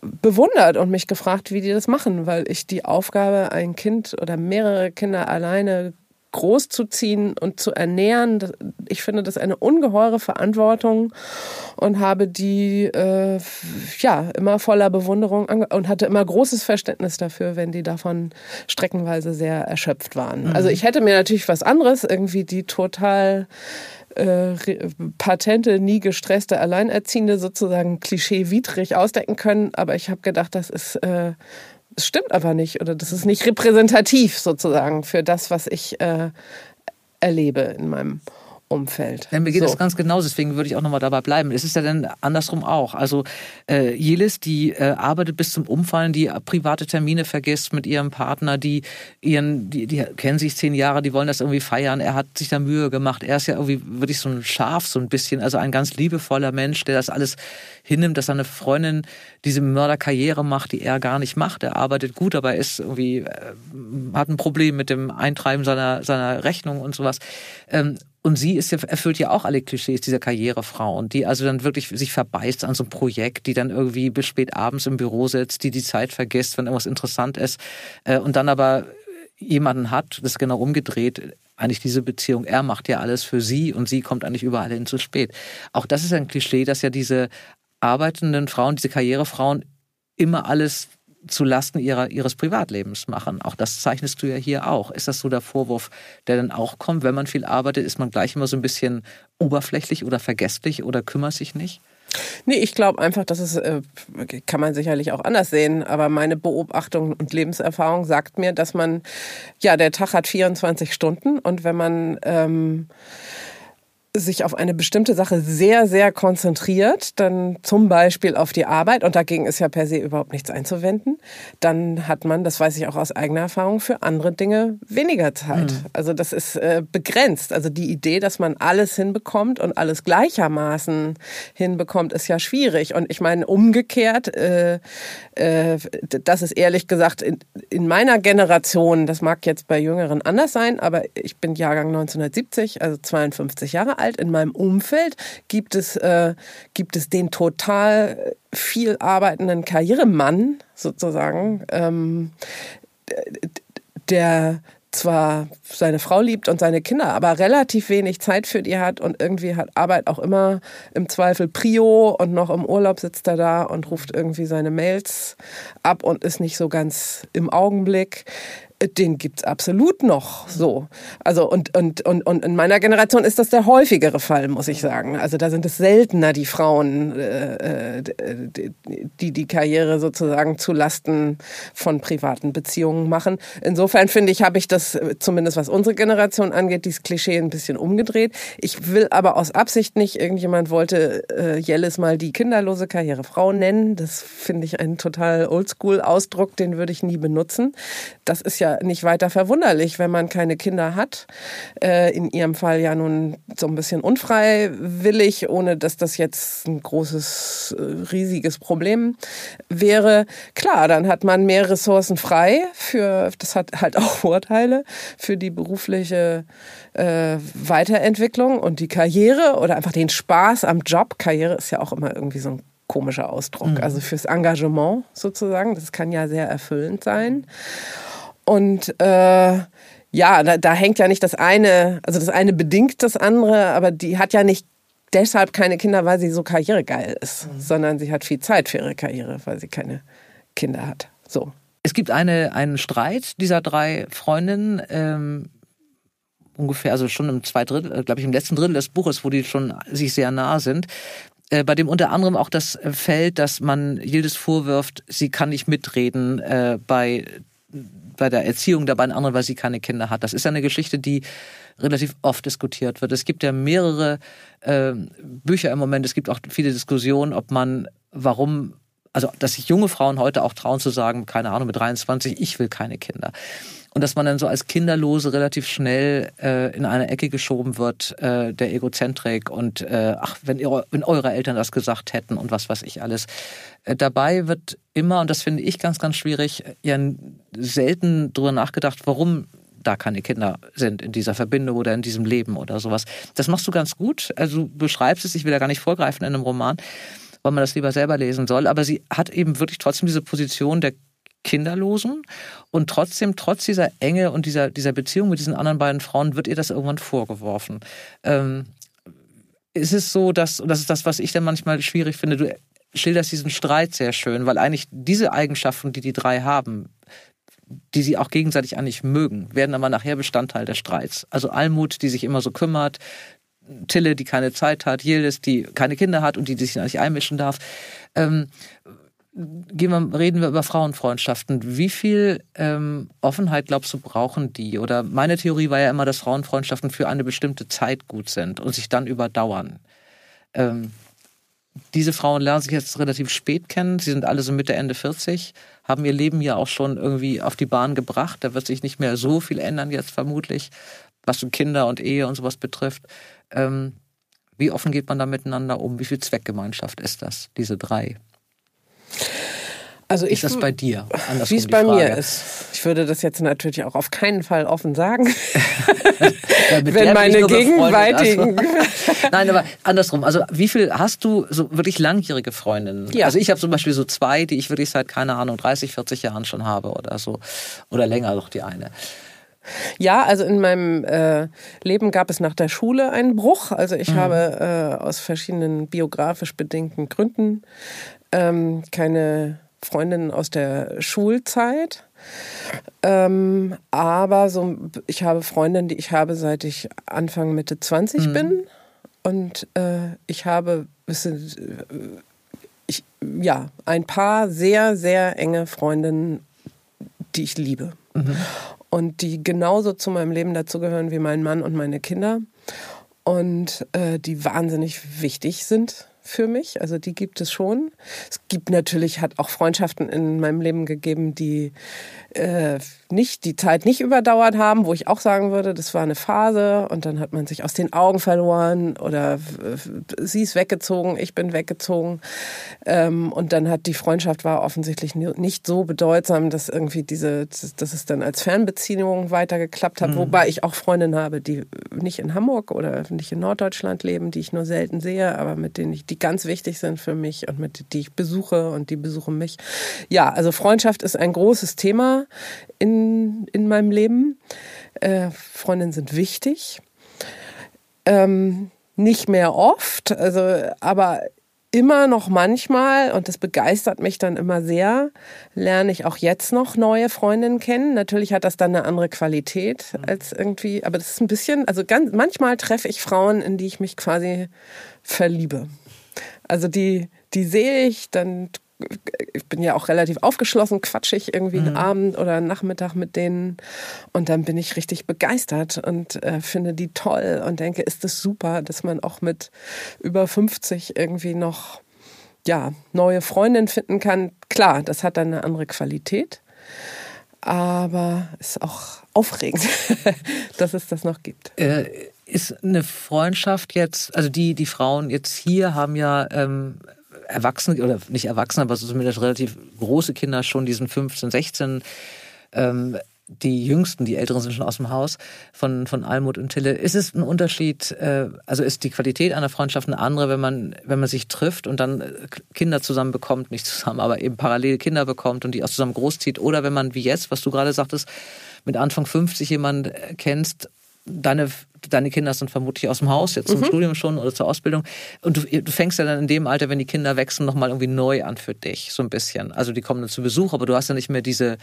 bewundert und mich gefragt, wie die das machen, weil ich die Aufgabe, ein Kind oder mehrere Kinder alleine großzuziehen und zu ernähren. Ich finde das eine ungeheure Verantwortung und habe die äh, ja immer voller Bewunderung und hatte immer großes Verständnis dafür, wenn die davon streckenweise sehr erschöpft waren. Mhm. Also ich hätte mir natürlich was anderes, irgendwie die total äh, patente, nie gestresste Alleinerziehende sozusagen klischeewidrig ausdenken können, aber ich habe gedacht, das ist äh, es stimmt aber nicht oder das ist nicht repräsentativ sozusagen für das, was ich äh, erlebe in meinem Umfeld. Ja, mir geht so. das ganz genauso, deswegen würde ich auch nochmal dabei bleiben. Es ist ja dann andersrum auch. Also äh, Jelis, die äh, arbeitet bis zum Umfallen, die private Termine vergisst mit ihrem Partner, die ihren, die, die kennen sich zehn Jahre, die wollen das irgendwie feiern. Er hat sich da Mühe gemacht. Er ist ja irgendwie wirklich so ein Schaf, so ein bisschen, also ein ganz liebevoller Mensch, der das alles hinnimmt, dass seine Freundin diese Mörderkarriere macht, die er gar nicht macht. Er arbeitet gut, aber er ist irgendwie, äh, hat ein Problem mit dem Eintreiben seiner, seiner Rechnung und sowas. Ähm, und sie ist ja, erfüllt ja auch alle Klischees dieser Karrierefrauen, die also dann wirklich sich verbeißt an so einem Projekt, die dann irgendwie bis spät abends im Büro sitzt, die die Zeit vergisst, wenn irgendwas interessant ist, äh, und dann aber jemanden hat, das ist genau umgedreht, eigentlich diese Beziehung, er macht ja alles für sie und sie kommt eigentlich überall hin zu spät. Auch das ist ein Klischee, dass ja diese arbeitenden Frauen, diese Karrierefrauen immer alles zu Lasten ihrer, ihres Privatlebens machen. Auch das zeichnest du ja hier auch. Ist das so der Vorwurf, der dann auch kommt, wenn man viel arbeitet, ist man gleich immer so ein bisschen oberflächlich oder vergesslich oder kümmert sich nicht? Nee, ich glaube einfach, dass es, äh, kann man sicherlich auch anders sehen, aber meine Beobachtung und Lebenserfahrung sagt mir, dass man, ja, der Tag hat 24 Stunden und wenn man ähm, sich auf eine bestimmte Sache sehr, sehr konzentriert, dann zum Beispiel auf die Arbeit, und dagegen ist ja per se überhaupt nichts einzuwenden, dann hat man, das weiß ich auch aus eigener Erfahrung, für andere Dinge weniger Zeit. Mhm. Also das ist äh, begrenzt. Also die Idee, dass man alles hinbekommt und alles gleichermaßen hinbekommt, ist ja schwierig. Und ich meine, umgekehrt, äh, äh, das ist ehrlich gesagt in, in meiner Generation, das mag jetzt bei Jüngeren anders sein, aber ich bin Jahrgang 1970, also 52 Jahre alt, alt in meinem Umfeld gibt es, äh, gibt es den total viel arbeitenden Karrieremann sozusagen, ähm, der zwar seine Frau liebt und seine Kinder, aber relativ wenig Zeit für die hat und irgendwie hat Arbeit auch immer im Zweifel Prio und noch im Urlaub sitzt er da und ruft irgendwie seine Mails ab und ist nicht so ganz im Augenblick den gibt's absolut noch so. Also und, und, und, und in meiner Generation ist das der häufigere Fall, muss ich sagen. Also da sind es seltener die Frauen, äh, die die Karriere sozusagen zu Lasten von privaten Beziehungen machen. Insofern finde ich, habe ich das, zumindest was unsere Generation angeht, dieses Klischee ein bisschen umgedreht. Ich will aber aus Absicht nicht, irgendjemand wollte äh, Jellis mal die kinderlose Karrierefrau nennen. Das finde ich einen total oldschool-Ausdruck, den würde ich nie benutzen. Das ist ja ja nicht weiter verwunderlich, wenn man keine Kinder hat. Äh, in ihrem Fall ja nun so ein bisschen unfreiwillig, ohne dass das jetzt ein großes, äh, riesiges Problem wäre. Klar, dann hat man mehr Ressourcen frei für, das hat halt auch Vorteile für die berufliche äh, Weiterentwicklung und die Karriere oder einfach den Spaß am Job. Karriere ist ja auch immer irgendwie so ein komischer Ausdruck. Mhm. Also fürs Engagement sozusagen. Das kann ja sehr erfüllend sein. Und äh, ja, da, da hängt ja nicht das eine, also das eine bedingt das andere, aber die hat ja nicht deshalb keine Kinder, weil sie so karrieregeil ist, mhm. sondern sie hat viel Zeit für ihre Karriere, weil sie keine Kinder hat. So. Es gibt eine, einen Streit dieser drei Freundinnen, ähm, ungefähr, also schon im zwei Drittel, äh, glaube ich, im letzten Drittel des Buches, wo die schon sich sehr nah sind. Äh, bei dem unter anderem auch das fällt, dass man Yildiz vorwirft, sie kann nicht mitreden äh, bei bei der Erziehung der beiden anderen, weil sie keine Kinder hat. Das ist eine Geschichte, die relativ oft diskutiert wird. Es gibt ja mehrere äh, Bücher im Moment. Es gibt auch viele Diskussionen, ob man, warum, also dass sich junge Frauen heute auch trauen zu sagen, keine Ahnung, mit 23, ich will keine Kinder. Und dass man dann so als Kinderlose relativ schnell äh, in eine Ecke geschoben wird, äh, der Egozentrik und äh, ach, wenn, ihr, wenn eure Eltern das gesagt hätten und was weiß ich alles. Äh, dabei wird immer, und das finde ich ganz, ganz schwierig, ja selten drüber nachgedacht, warum da keine Kinder sind in dieser Verbindung oder in diesem Leben oder sowas. Das machst du ganz gut. Also du beschreibst es, ich will da gar nicht vorgreifen in einem Roman, weil man das lieber selber lesen soll. Aber sie hat eben wirklich trotzdem diese Position der Kinderlosen und trotzdem, trotz dieser Enge und dieser, dieser Beziehung mit diesen anderen beiden Frauen, wird ihr das irgendwann vorgeworfen. Ähm, ist es so, dass, und das ist das, was ich dann manchmal schwierig finde, du schilderst diesen Streit sehr schön, weil eigentlich diese Eigenschaften, die die drei haben, die sie auch gegenseitig eigentlich mögen, werden aber nachher Bestandteil des Streits. Also Almut, die sich immer so kümmert, Tille, die keine Zeit hat, Yildiz, die keine Kinder hat und die, die sich nicht einmischen darf. Ähm, gehen wir, reden wir über Frauenfreundschaften. Wie viel ähm, Offenheit, glaubst du, brauchen die? Oder meine Theorie war ja immer, dass Frauenfreundschaften für eine bestimmte Zeit gut sind und sich dann überdauern. Ähm, diese Frauen lernen sich jetzt relativ spät kennen. Sie sind alle so Mitte, Ende 40, haben ihr Leben ja auch schon irgendwie auf die Bahn gebracht. Da wird sich nicht mehr so viel ändern jetzt vermutlich, was so Kinder und Ehe und sowas betrifft. Ähm, wie offen geht man da miteinander um? Wie viel Zweckgemeinschaft ist das, diese drei? Also ich, ist das bei dir? Wie es bei Frage. mir ist. Ich würde das jetzt natürlich auch auf keinen Fall offen sagen. Wenn meine gegenwärtigen. Nein, aber andersrum. Also wie viel hast du so wirklich langjährige Freundinnen? Ja. Also ich habe zum Beispiel so zwei, die ich wirklich seit, keine Ahnung, 30, 40 Jahren schon habe oder so. Oder länger noch die eine. Ja, also in meinem äh, Leben gab es nach der Schule einen Bruch. Also ich mhm. habe äh, aus verschiedenen biografisch bedingten Gründen ähm, keine Freundin aus der Schulzeit. Ähm, aber so, ich habe Freundinnen, die ich habe, seit ich Anfang Mitte 20 mhm. bin. Und äh, ich habe bisschen, äh, ich, ja, ein paar sehr, sehr enge Freundinnen, die ich liebe. Mhm. Und die genauso zu meinem Leben dazugehören wie mein Mann und meine Kinder. Und äh, die wahnsinnig wichtig sind für mich. Also die gibt es schon. Es gibt natürlich, hat auch Freundschaften in meinem Leben gegeben, die äh, nicht die Zeit nicht überdauert haben, wo ich auch sagen würde, das war eine Phase und dann hat man sich aus den Augen verloren oder sie ist weggezogen, ich bin weggezogen ähm, und dann hat die Freundschaft war offensichtlich nicht so bedeutsam, dass irgendwie diese, dass es dann als Fernbeziehung weitergeklappt hat, mhm. wobei ich auch Freundinnen habe, die nicht in Hamburg oder nicht in Norddeutschland leben, die ich nur selten sehe, aber mit denen ich, die ganz wichtig sind für mich und mit die ich besuche und die besuchen mich. Ja, also Freundschaft ist ein großes Thema in, in meinem Leben. Äh, Freundinnen sind wichtig. Ähm, nicht mehr oft, also, aber immer noch manchmal, und das begeistert mich dann immer sehr, lerne ich auch jetzt noch neue Freundinnen kennen. Natürlich hat das dann eine andere Qualität als irgendwie, aber das ist ein bisschen, also ganz, manchmal treffe ich Frauen, in die ich mich quasi verliebe. Also die, die sehe ich, dann ich bin ja auch relativ aufgeschlossen, quatschig irgendwie mhm. einen Abend oder einen Nachmittag mit denen und dann bin ich richtig begeistert und äh, finde die toll und denke, ist das super, dass man auch mit über 50 irgendwie noch ja, neue Freundinnen finden kann. Klar, das hat dann eine andere Qualität, aber ist auch aufregend, dass es das noch gibt. Äh, ist eine Freundschaft jetzt, also die, die Frauen jetzt hier haben ja ähm, Erwachsene, oder nicht Erwachsene, aber zumindest relativ große Kinder schon, diesen 15, 16, ähm, die Jüngsten, die Älteren sind schon aus dem Haus von, von Almut und Tille. Ist es ein Unterschied, äh, also ist die Qualität einer Freundschaft eine andere, wenn man, wenn man sich trifft und dann äh, Kinder zusammen bekommt, nicht zusammen, aber eben parallel Kinder bekommt und die auch zusammen großzieht? Oder wenn man wie jetzt, was du gerade sagtest, mit Anfang 50 jemanden kennst deine, deine Kinder sind vermutlich aus dem Haus, jetzt zum mhm. Studium schon oder zur Ausbildung. Und du, du fängst ja dann in dem Alter, wenn die Kinder wechseln, nochmal irgendwie neu an für dich, so ein bisschen. Also die kommen dann zu Besuch, aber du hast ja nicht mehr diese,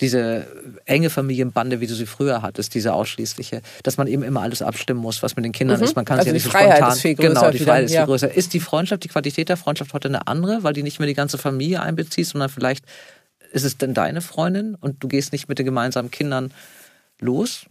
diese enge Familienbande, wie du sie früher hattest, diese ausschließliche, dass man eben immer alles abstimmen muss, was mit den Kindern mhm. ist. Man kann also ja nicht so Freiheit spontan. Ist viel größer genau, die Freiheit ist viel größer. Ist die Freundschaft, die Qualität der Freundschaft heute eine andere, weil die nicht mehr die ganze Familie einbezieht, sondern vielleicht ist es denn deine Freundin und du gehst nicht mit den gemeinsamen Kindern los?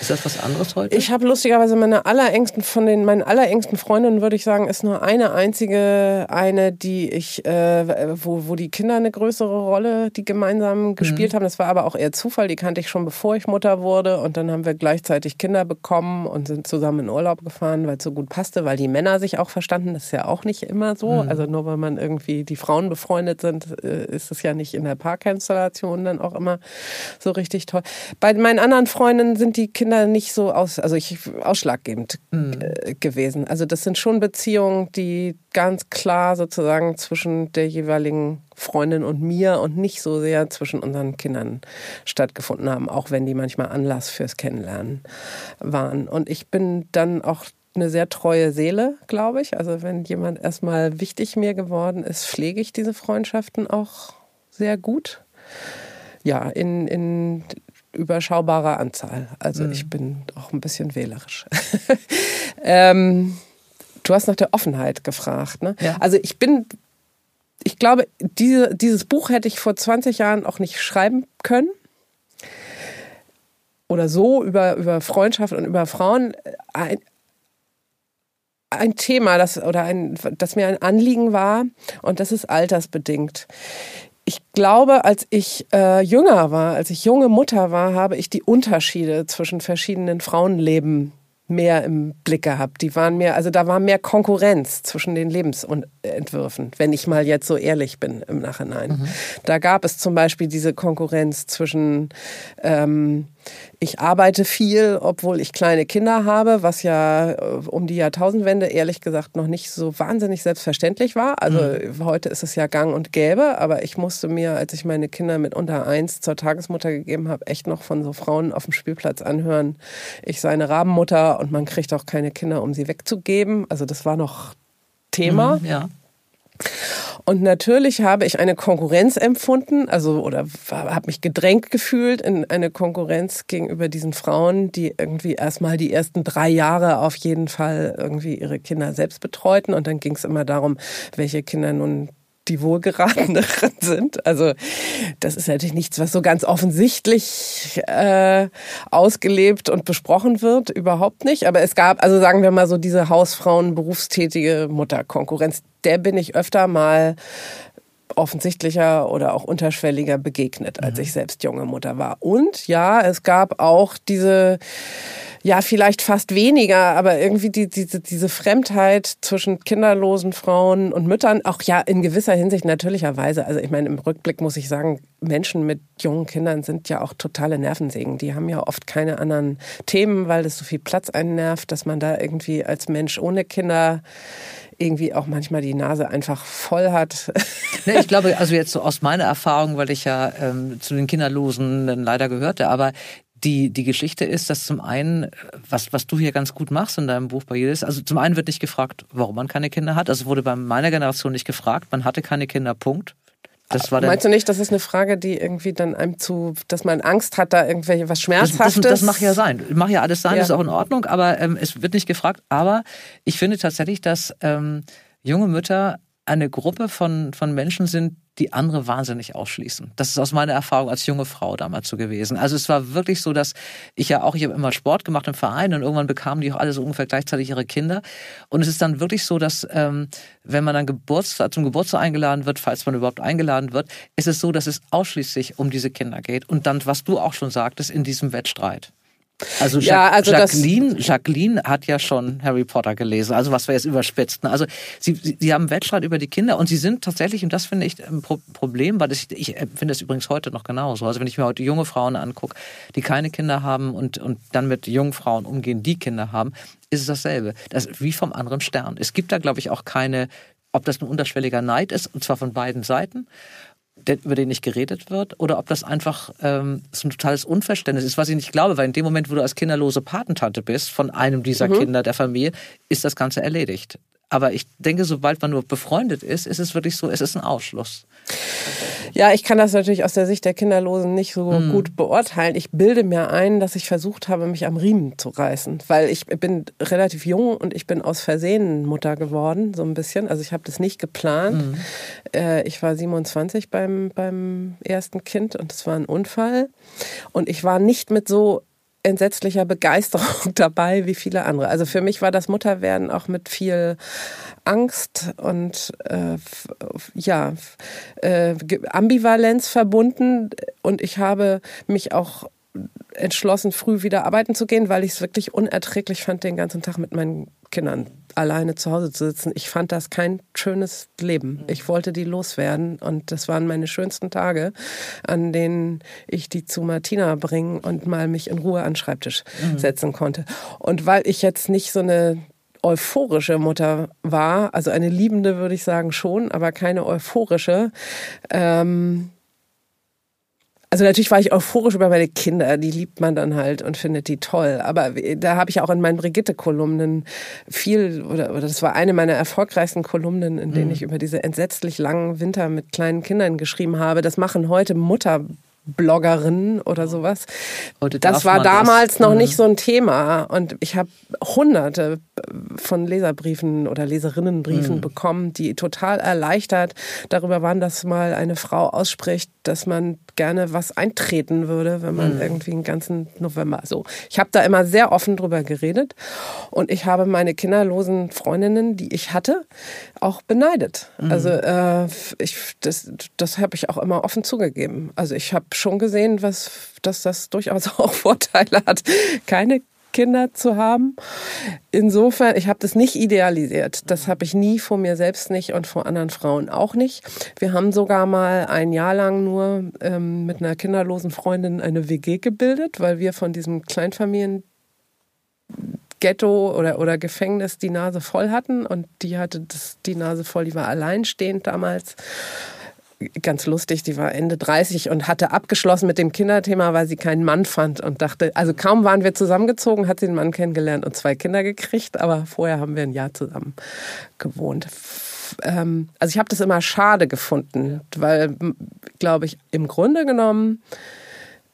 Ist das was anderes heute? Ich habe lustigerweise meine allerengsten von den meinen allerengsten Freundinnen würde ich sagen ist nur eine einzige eine, die ich äh, wo wo die Kinder eine größere Rolle, die gemeinsam mhm. gespielt mhm. haben. Das war aber auch eher Zufall. Die kannte ich schon bevor ich Mutter wurde und dann haben wir gleichzeitig Kinder bekommen und sind zusammen in Urlaub gefahren, weil es so gut passte, weil die Männer sich auch verstanden. Das ist ja auch nicht immer so. Mhm. Also nur weil man irgendwie die Frauen befreundet sind, äh, ist es ja nicht in der Parkinstallation dann auch immer so richtig toll. Bei meinen anderen Freundinnen sind die Kinder Kinder nicht so aus, also ich, ausschlaggebend mhm. gewesen. Also das sind schon Beziehungen, die ganz klar sozusagen zwischen der jeweiligen Freundin und mir und nicht so sehr zwischen unseren Kindern stattgefunden haben, auch wenn die manchmal Anlass fürs Kennenlernen waren. Und ich bin dann auch eine sehr treue Seele, glaube ich. Also wenn jemand erstmal wichtig mir geworden ist, pflege ich diese Freundschaften auch sehr gut. Ja, in, in überschaubarer Anzahl. Also mhm. ich bin auch ein bisschen wählerisch. ähm, du hast nach der Offenheit gefragt. Ne? Ja. Also ich bin, ich glaube, diese, dieses Buch hätte ich vor 20 Jahren auch nicht schreiben können. Oder so über, über Freundschaft und über Frauen. Ein, ein Thema, das, oder ein, das mir ein Anliegen war, und das ist altersbedingt ich glaube, als ich äh, jünger war, als ich junge Mutter war, habe ich die Unterschiede zwischen verschiedenen Frauenleben mehr im Blick gehabt. Die waren mehr, also da war mehr Konkurrenz zwischen den Lebensentwürfen, wenn ich mal jetzt so ehrlich bin im Nachhinein. Mhm. Da gab es zum Beispiel diese Konkurrenz zwischen ähm, ich arbeite viel, obwohl ich kleine Kinder habe, was ja äh, um die Jahrtausendwende ehrlich gesagt noch nicht so wahnsinnig selbstverständlich war. Also mhm. heute ist es ja gang und gäbe, aber ich musste mir, als ich meine Kinder mit unter eins zur Tagesmutter gegeben habe, echt noch von so Frauen auf dem Spielplatz anhören, ich sei eine Rabenmutter und man kriegt auch keine Kinder, um sie wegzugeben. Also das war noch Thema. Mhm, ja. Und natürlich habe ich eine Konkurrenz empfunden, also oder habe mich gedrängt gefühlt in eine Konkurrenz gegenüber diesen Frauen, die irgendwie erstmal die ersten drei Jahre auf jeden Fall irgendwie ihre Kinder selbst betreuten. Und dann ging es immer darum, welche Kinder nun die wohlgerateneren sind. Also das ist natürlich nichts, was so ganz offensichtlich äh, ausgelebt und besprochen wird, überhaupt nicht. Aber es gab, also sagen wir mal so diese Hausfrauen, berufstätige Mutterkonkurrenz, der bin ich öfter mal offensichtlicher oder auch unterschwelliger begegnet, als mhm. ich selbst junge Mutter war. Und ja, es gab auch diese ja, vielleicht fast weniger, aber irgendwie die, diese, diese Fremdheit zwischen kinderlosen Frauen und Müttern, auch ja in gewisser Hinsicht natürlicherweise. Also ich meine, im Rückblick muss ich sagen, Menschen mit jungen Kindern sind ja auch totale Nervensägen. Die haben ja oft keine anderen Themen, weil das so viel Platz einnervt, dass man da irgendwie als Mensch ohne Kinder irgendwie auch manchmal die Nase einfach voll hat. Nee, ich glaube, also jetzt so aus meiner Erfahrung, weil ich ja ähm, zu den Kinderlosen leider gehörte, aber die, die Geschichte ist, dass zum einen, was, was du hier ganz gut machst in deinem Buch bei Jedes, also zum einen wird nicht gefragt, warum man keine Kinder hat. Also wurde bei meiner Generation nicht gefragt, man hatte keine Kinder, Punkt. Das war Meinst du nicht, das ist eine Frage, die irgendwie dann einem zu, dass man Angst hat, da irgendwelche was Schmerzhaftes? Das, das, das mag ja sein. Mag ja alles sein, ja. ist auch in Ordnung, aber ähm, es wird nicht gefragt. Aber ich finde tatsächlich, dass ähm, junge Mütter eine Gruppe von, von Menschen sind, die andere wahnsinnig ausschließen. Das ist aus meiner Erfahrung als junge Frau damals so gewesen. Also es war wirklich so, dass ich ja auch, ich habe immer Sport gemacht im Verein und irgendwann bekamen die auch alle so ungefähr gleichzeitig ihre Kinder. Und es ist dann wirklich so, dass ähm, wenn man dann Geburtstag, zum Geburtstag eingeladen wird, falls man überhaupt eingeladen wird, ist es so, dass es ausschließlich um diese Kinder geht. Und dann, was du auch schon sagtest, in diesem Wettstreit. Also, ja, also Jacqueline, Jacqueline hat ja schon Harry Potter gelesen, also was wir jetzt überspitzt. Ne? Also sie, sie, sie haben einen Wettstreit über die Kinder und sie sind tatsächlich, und das finde ich ein Problem, weil das, ich finde es übrigens heute noch genauso. Also wenn ich mir heute junge Frauen angucke, die keine Kinder haben und, und dann mit jungen Frauen umgehen, die Kinder haben, ist es dasselbe. Das ist wie vom anderen Stern. Es gibt da, glaube ich, auch keine, ob das ein unterschwelliger Neid ist, und zwar von beiden Seiten über den nicht geredet wird, oder ob das einfach ähm, so ein totales Unverständnis ist, was ich nicht glaube, weil in dem Moment, wo du als kinderlose Patentante bist von einem dieser mhm. Kinder der Familie, ist das Ganze erledigt. Aber ich denke, sobald man nur befreundet ist, ist es wirklich so, es ist ein Ausschluss. Ja, ich kann das natürlich aus der Sicht der Kinderlosen nicht so mhm. gut beurteilen. Ich bilde mir ein, dass ich versucht habe, mich am Riemen zu reißen, weil ich bin relativ jung und ich bin aus Versehen Mutter geworden, so ein bisschen. Also ich habe das nicht geplant. Mhm. Äh, ich war 27 beim, beim ersten Kind und es war ein Unfall. Und ich war nicht mit so entsetzlicher Begeisterung dabei wie viele andere. Also für mich war das Mutterwerden auch mit viel Angst und äh, ja äh, Ambivalenz verbunden und ich habe mich auch entschlossen, früh wieder arbeiten zu gehen, weil ich es wirklich unerträglich fand, den ganzen Tag mit meinen Kindern alleine zu Hause zu sitzen. Ich fand das kein schönes Leben. Ich wollte die loswerden und das waren meine schönsten Tage, an denen ich die zu Martina bringen und mal mich in Ruhe an den Schreibtisch mhm. setzen konnte. Und weil ich jetzt nicht so eine euphorische Mutter war, also eine liebende würde ich sagen schon, aber keine euphorische, ähm, also natürlich war ich euphorisch über meine Kinder, die liebt man dann halt und findet die toll. Aber da habe ich auch in meinen Brigitte-Kolumnen viel, oder, oder das war eine meiner erfolgreichsten Kolumnen, in denen mhm. ich über diese entsetzlich langen Winter mit kleinen Kindern geschrieben habe. Das machen heute Mutter Bloggerin oder sowas. Heute das war damals das. noch mhm. nicht so ein Thema. Und ich habe hunderte von Leserbriefen oder Leserinnenbriefen mhm. bekommen, die total erleichtert darüber waren, dass mal eine Frau ausspricht, dass man gerne was eintreten würde, wenn man mhm. irgendwie einen ganzen November so. Ich habe da immer sehr offen drüber geredet und ich habe meine kinderlosen Freundinnen, die ich hatte, auch beneidet. Mhm. Also äh, ich, das, das habe ich auch immer offen zugegeben. Also ich habe schon gesehen, was, dass das durchaus auch Vorteile hat, keine Kinder zu haben. Insofern, ich habe das nicht idealisiert. Das habe ich nie vor mir selbst nicht und vor anderen Frauen auch nicht. Wir haben sogar mal ein Jahr lang nur ähm, mit einer kinderlosen Freundin eine WG gebildet, weil wir von diesem Kleinfamilien Ghetto oder, oder Gefängnis die Nase voll hatten und die hatte das, die Nase voll, die war alleinstehend damals ganz lustig, die war Ende 30 und hatte abgeschlossen mit dem Kinderthema, weil sie keinen Mann fand und dachte, also kaum waren wir zusammengezogen, hat sie einen Mann kennengelernt und zwei Kinder gekriegt, aber vorher haben wir ein Jahr zusammen gewohnt. Ähm, also ich habe das immer schade gefunden, weil, glaube ich, im Grunde genommen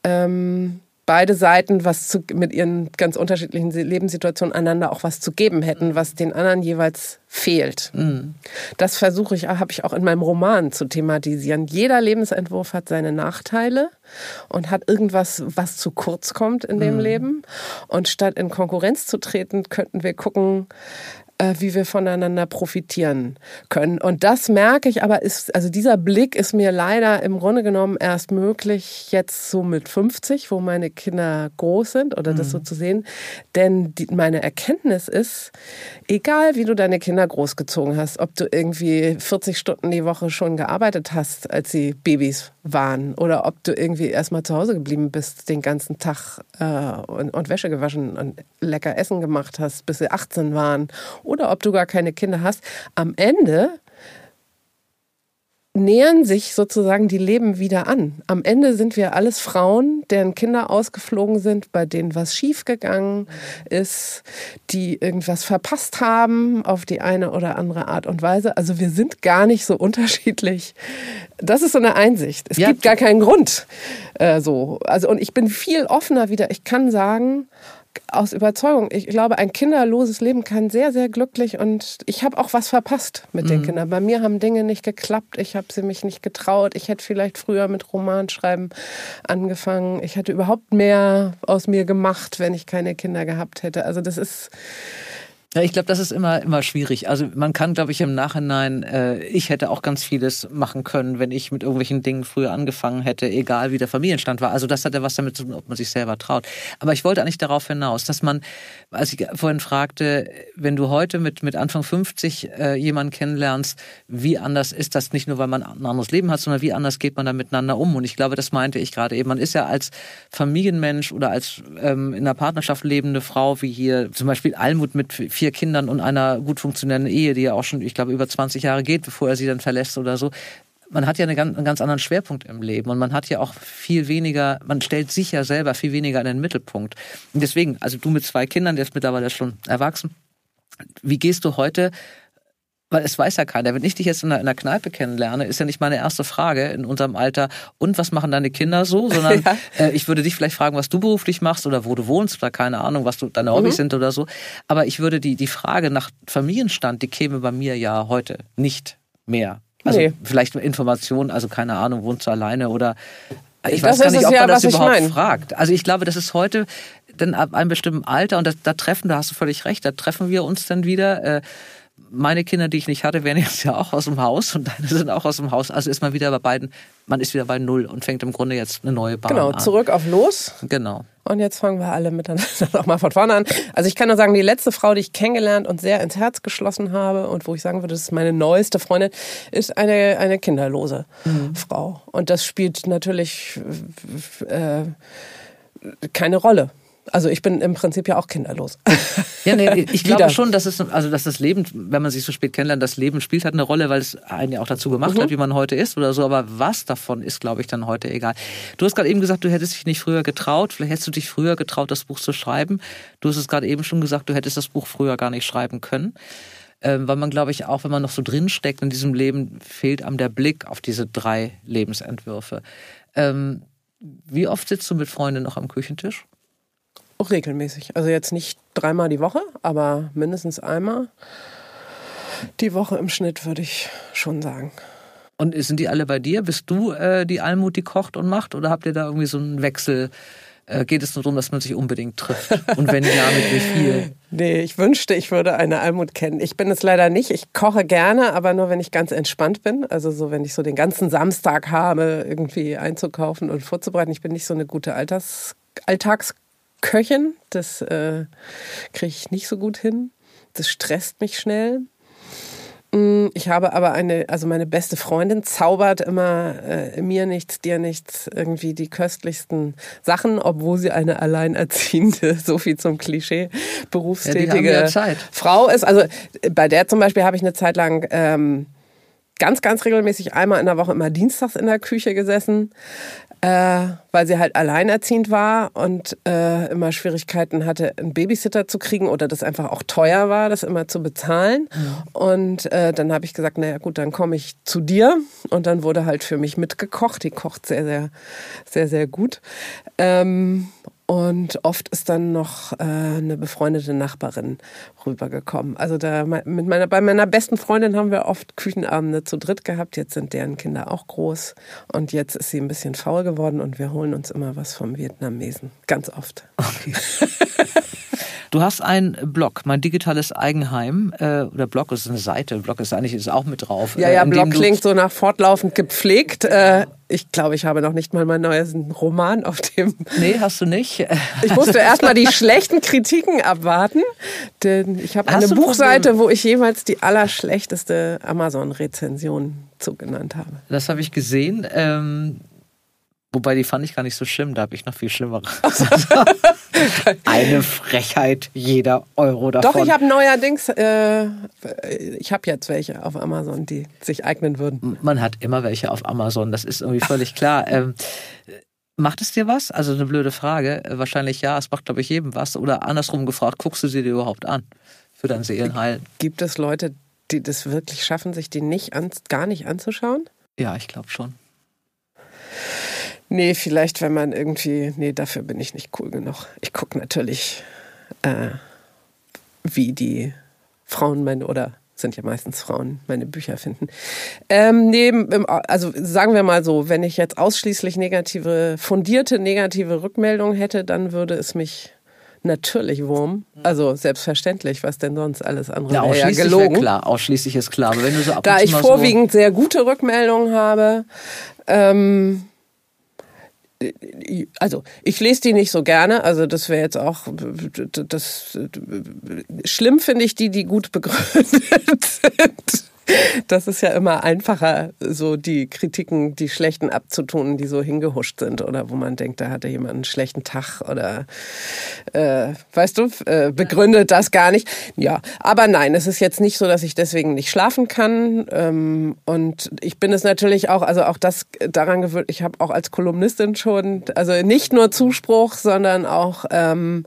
ähm, beide Seiten was zu, mit ihren ganz unterschiedlichen Lebenssituationen einander auch was zu geben hätten, was den anderen jeweils fehlt. Mhm. Das versuche ich, habe ich auch in meinem Roman zu thematisieren. Jeder Lebensentwurf hat seine Nachteile und hat irgendwas, was zu kurz kommt in dem mhm. Leben. Und statt in Konkurrenz zu treten, könnten wir gucken, wie wir voneinander profitieren können. Und das merke ich aber, ist, also dieser Blick ist mir leider im Grunde genommen erst möglich jetzt so mit 50, wo meine Kinder groß sind oder mhm. das so mhm. zu sehen. Denn die, meine Erkenntnis ist, egal wie du deine Kinder großgezogen hast, ob du irgendwie 40 Stunden die Woche schon gearbeitet hast, als sie Babys waren oder ob du irgendwie erstmal zu Hause geblieben bist den ganzen Tag äh, und, und Wäsche gewaschen und lecker Essen gemacht hast, bis sie 18 waren oder ob du gar keine Kinder hast. Am Ende nähern sich sozusagen die Leben wieder an. Am Ende sind wir alles Frauen, deren Kinder ausgeflogen sind, bei denen was schiefgegangen ist, die irgendwas verpasst haben auf die eine oder andere Art und Weise. Also wir sind gar nicht so unterschiedlich. Das ist so eine Einsicht. Es ja. gibt gar keinen Grund. Äh, so. Also und ich bin viel offener wieder. Ich kann sagen, aus Überzeugung. Ich glaube, ein kinderloses Leben kann sehr, sehr glücklich und ich habe auch was verpasst mit mhm. den Kindern. Bei mir haben Dinge nicht geklappt. Ich habe sie mich nicht getraut. Ich hätte vielleicht früher mit Romanschreiben angefangen. Ich hätte überhaupt mehr aus mir gemacht, wenn ich keine Kinder gehabt hätte. Also das ist ja, ich glaube, das ist immer immer schwierig. Also man kann, glaube ich, im Nachhinein, äh, ich hätte auch ganz vieles machen können, wenn ich mit irgendwelchen Dingen früher angefangen hätte, egal wie der Familienstand war. Also das hat ja was damit zu tun, ob man sich selber traut. Aber ich wollte eigentlich darauf hinaus, dass man, als ich vorhin fragte, wenn du heute mit mit Anfang 50 äh, jemanden kennenlernst, wie anders ist das nicht nur, weil man ein anderes Leben hat, sondern wie anders geht man da miteinander um? Und ich glaube, das meinte ich gerade eben. Man ist ja als Familienmensch oder als ähm, in einer Partnerschaft lebende Frau, wie hier zum Beispiel Almut mit vier Kindern und einer gut funktionierenden Ehe, die ja auch schon, ich glaube, über 20 Jahre geht, bevor er sie dann verlässt oder so. Man hat ja einen ganz, einen ganz anderen Schwerpunkt im Leben und man hat ja auch viel weniger, man stellt sich ja selber viel weniger in den Mittelpunkt. Und deswegen, also du mit zwei Kindern, der ist mittlerweile schon erwachsen. Wie gehst du heute weil es weiß ja keiner. Wenn ich dich jetzt in einer, Kneipe kennenlerne, ist ja nicht meine erste Frage in unserem Alter, und was machen deine Kinder so? Sondern ja. äh, ich würde dich vielleicht fragen, was du beruflich machst oder wo du wohnst oder keine Ahnung, was du, deine Hobbys mhm. sind oder so. Aber ich würde die, die Frage nach Familienstand, die käme bei mir ja heute nicht mehr. Also nee. vielleicht Informationen, also keine Ahnung, wohnst du alleine oder ich das weiß gar nicht, ob man das überhaupt fragt. Also ich glaube, das ist heute dann ab einem bestimmten Alter und da, da treffen, da hast du völlig recht, da treffen wir uns dann wieder. Äh, meine Kinder, die ich nicht hatte, wären jetzt ja auch aus dem Haus und deine sind auch aus dem Haus. Also ist man wieder bei beiden, man ist wieder bei Null und fängt im Grunde jetzt eine neue Bahn genau, an. Genau, zurück auf Los. Genau. Und jetzt fangen wir alle miteinander nochmal von vorne an. Also ich kann nur sagen, die letzte Frau, die ich kennengelernt und sehr ins Herz geschlossen habe und wo ich sagen würde, das ist meine neueste Freundin, ist eine, eine kinderlose mhm. Frau. Und das spielt natürlich äh, keine Rolle. Also ich bin im Prinzip ja auch kinderlos. Ja, nee, ich glaube schon, dass es also dass das Leben, wenn man sich so spät kennenlernt, das Leben spielt halt eine Rolle, weil es einen ja auch dazu gemacht mhm. hat, wie man heute ist oder so. Aber was davon ist, glaube ich, dann heute egal. Du hast gerade eben gesagt, du hättest dich nicht früher getraut. Vielleicht hättest du dich früher getraut, das Buch zu schreiben. Du hast es gerade eben schon gesagt, du hättest das Buch früher gar nicht schreiben können. Ähm, weil man, glaube ich, auch wenn man noch so drinsteckt in diesem Leben, fehlt einem der Blick auf diese drei Lebensentwürfe. Ähm, wie oft sitzt du mit Freunden noch am Küchentisch? Auch regelmäßig. Also jetzt nicht dreimal die Woche, aber mindestens einmal die Woche im Schnitt, würde ich schon sagen. Und sind die alle bei dir? Bist du äh, die Almut, die kocht und macht? Oder habt ihr da irgendwie so einen Wechsel? Äh, geht es nur darum, dass man sich unbedingt trifft? Und wenn ja, mit wie viel? Nee, ich wünschte, ich würde eine Almut kennen. Ich bin es leider nicht. Ich koche gerne, aber nur, wenn ich ganz entspannt bin. Also so, wenn ich so den ganzen Samstag habe, irgendwie einzukaufen und vorzubereiten. Ich bin nicht so eine gute Alters Köchin. Das äh, kriege ich nicht so gut hin. Das stresst mich schnell. Mm, ich habe aber eine, also meine beste Freundin zaubert immer äh, mir nichts, dir nichts, irgendwie die köstlichsten Sachen, obwohl sie eine alleinerziehende, so viel zum Klischee, berufstätige ja, Frau ist. Also bei der zum Beispiel habe ich eine Zeit lang ähm, ganz, ganz regelmäßig einmal in der Woche immer dienstags in der Küche gesessen äh, weil sie halt alleinerziehend war und äh, immer Schwierigkeiten hatte, einen Babysitter zu kriegen oder das einfach auch teuer war, das immer zu bezahlen. Mhm. Und äh, dann habe ich gesagt, naja gut, dann komme ich zu dir. Und dann wurde halt für mich mitgekocht. Die kocht sehr, sehr, sehr, sehr gut. Ähm, und oft ist dann noch äh, eine befreundete Nachbarin rübergekommen. Also da mit meiner, bei meiner besten Freundin haben wir oft Küchenabende zu dritt gehabt. Jetzt sind deren Kinder auch groß. Und jetzt ist sie ein bisschen faul geworden und wir holen uns immer was vom Vietnamesen. Ganz oft. Okay. Du hast einen Blog, mein digitales Eigenheim. Äh, oder Blog ist eine Seite, Blog ist eigentlich ist auch mit drauf. Ja, ja, äh, Blog klingt so nach fortlaufend gepflegt. Äh, ich glaube, ich habe noch nicht mal meinen neuesten Roman auf dem. Nee, hast du nicht. Ich musste erstmal die schlechten Kritiken abwarten, denn ich habe eine Buchseite, wo ich jemals die allerschlechteste Amazon-Rezension zugenannt habe. Das habe ich gesehen. Ähm Wobei die fand ich gar nicht so schlimm, da habe ich noch viel schlimmere. Eine Frechheit, jeder Euro davon. Doch, ich habe neuerdings, äh, ich habe jetzt welche auf Amazon, die sich eignen würden. Man hat immer welche auf Amazon, das ist irgendwie völlig klar. Ähm, macht es dir was? Also eine blöde Frage. Wahrscheinlich ja, es macht, glaube ich, jedem was. Oder andersrum gefragt, guckst du sie dir überhaupt an für dein Seelenheil? Gibt es Leute, die das wirklich schaffen, sich die nicht an, gar nicht anzuschauen? Ja, ich glaube schon. Nee, vielleicht, wenn man irgendwie, nee, dafür bin ich nicht cool genug. Ich gucke natürlich, äh, wie die Frauen meine, oder sind ja meistens Frauen, meine Bücher finden. Ähm, neben, also sagen wir mal so, wenn ich jetzt ausschließlich negative, fundierte negative Rückmeldungen hätte, dann würde es mich natürlich Wurm. Also selbstverständlich, was denn sonst alles andere ja, wäre ja gelogen. Klar, ausschließlich ist klar. Aber wenn du so ab da ich vorwiegend so sehr gute Rückmeldungen habe, ähm, also ich lese die nicht so gerne, also das wäre jetzt auch das schlimm finde ich die, die gut begründet sind. Das ist ja immer einfacher, so die Kritiken, die schlechten abzutun, die so hingehuscht sind oder wo man denkt, da hatte jemand einen schlechten Tag oder äh, weißt du, äh, begründet das gar nicht. Ja, aber nein, es ist jetzt nicht so, dass ich deswegen nicht schlafen kann. Ähm, und ich bin es natürlich auch, also auch das daran gewöhnt, ich habe auch als Kolumnistin schon, also nicht nur Zuspruch, sondern auch ähm,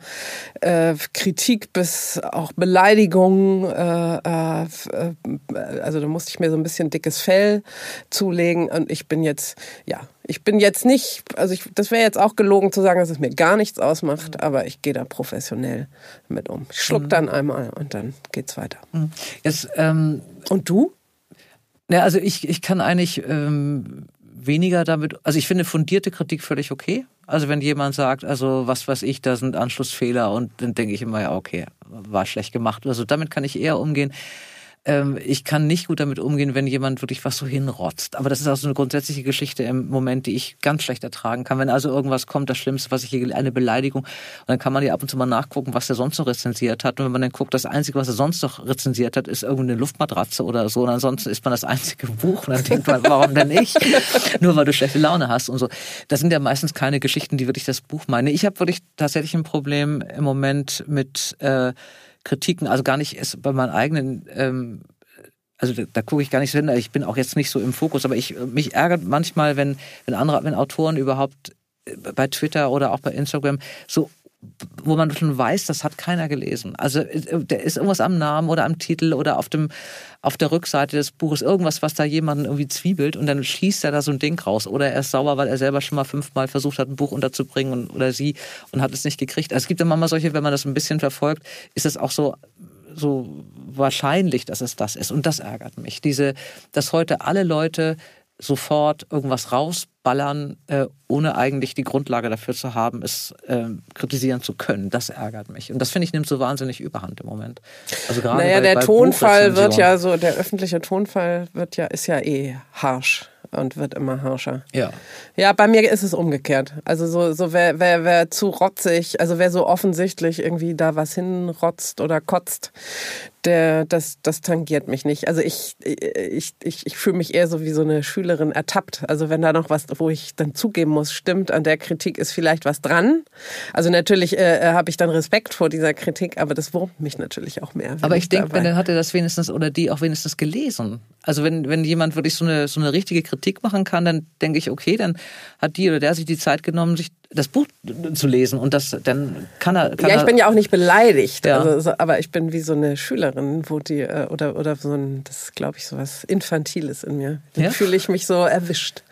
äh, Kritik bis auch Beleidigungen, äh, äh, äh also da musste ich mir so ein bisschen dickes Fell zulegen und ich bin jetzt, ja, ich bin jetzt nicht, also ich, das wäre jetzt auch gelogen zu sagen, dass es mir gar nichts ausmacht, mhm. aber ich gehe da professionell mit um. Ich schluck mhm. dann einmal und dann geht's weiter. Mhm. Jetzt, ähm, und du? Ja, also ich, ich kann eigentlich ähm, weniger damit, also ich finde fundierte Kritik völlig okay. Also wenn jemand sagt, also was weiß ich, da sind Anschlussfehler und dann denke ich immer, ja, okay, war schlecht gemacht. Also damit kann ich eher umgehen ähm, ich kann nicht gut damit umgehen, wenn jemand wirklich was so hinrotzt. Aber das ist auch so eine grundsätzliche Geschichte im Moment, die ich ganz schlecht ertragen kann. Wenn also irgendwas kommt, das Schlimmste, was ich hier, eine Beleidigung, und dann kann man ja ab und zu mal nachgucken, was der sonst noch rezensiert hat. Und wenn man dann guckt, das Einzige, was er sonst noch rezensiert hat, ist irgendeine Luftmatratze oder so. Und ansonsten ist man das einzige Buch. Und dann denkt man, warum denn nicht? Nur weil du schlechte Laune hast und so. Das sind ja meistens keine Geschichten, die wirklich das Buch meine. Ich habe wirklich tatsächlich ein Problem im Moment mit äh, Kritiken, also gar nicht bei meinen eigenen, ähm, also da, da gucke ich gar nicht so hin, ich bin auch jetzt nicht so im Fokus, aber ich mich ärgert manchmal, wenn, wenn andere, wenn Autoren überhaupt äh, bei Twitter oder auch bei Instagram so wo man schon weiß, das hat keiner gelesen. Also äh, der ist irgendwas am Namen oder am Titel oder auf dem auf der Rückseite des Buches irgendwas, was da jemanden irgendwie zwiebelt und dann schießt er da so ein Ding raus oder er ist sauer, weil er selber schon mal fünfmal versucht hat, ein Buch unterzubringen und, oder sie und hat es nicht gekriegt. Also es gibt immer mal solche, wenn man das ein bisschen verfolgt, ist es auch so so wahrscheinlich, dass es das ist und das ärgert mich. Diese, dass heute alle Leute sofort irgendwas rausballern, äh, ohne eigentlich die Grundlage dafür zu haben, es äh, kritisieren zu können. Das ärgert mich. Und das finde ich nimmt so wahnsinnig überhand im Moment. Also gerade naja, bei, der bei Tonfall wird ja so, der öffentliche Tonfall wird ja, ist ja eh harsch. Und wird immer harscher. Ja. Ja, bei mir ist es umgekehrt. Also so, so wer, wer, wer zu rotzig, also wer so offensichtlich irgendwie da was hinrotzt oder kotzt, der, das, das tangiert mich nicht. Also ich, ich, ich, ich fühle mich eher so wie so eine Schülerin ertappt. Also wenn da noch was, wo ich dann zugeben muss, stimmt, an der Kritik ist vielleicht was dran. Also natürlich äh, äh habe ich dann Respekt vor dieser Kritik, aber das wurmt mich natürlich auch mehr. Aber ich denke, dann hat er das wenigstens oder die auch wenigstens gelesen. Also wenn, wenn jemand wirklich so eine, so eine richtige Kritik machen kann, dann denke ich, okay, dann hat die oder der sich die Zeit genommen, sich das Buch zu lesen und das dann kann er. Kann ja, ich bin ja auch nicht beleidigt, Ja. also, so- aber ich bin wie so eine Schülerin, wo die äh, oder oder so ein, das glaube ich so was Infantiles in mir. Dann Ja? fühle ich mich so erwischt,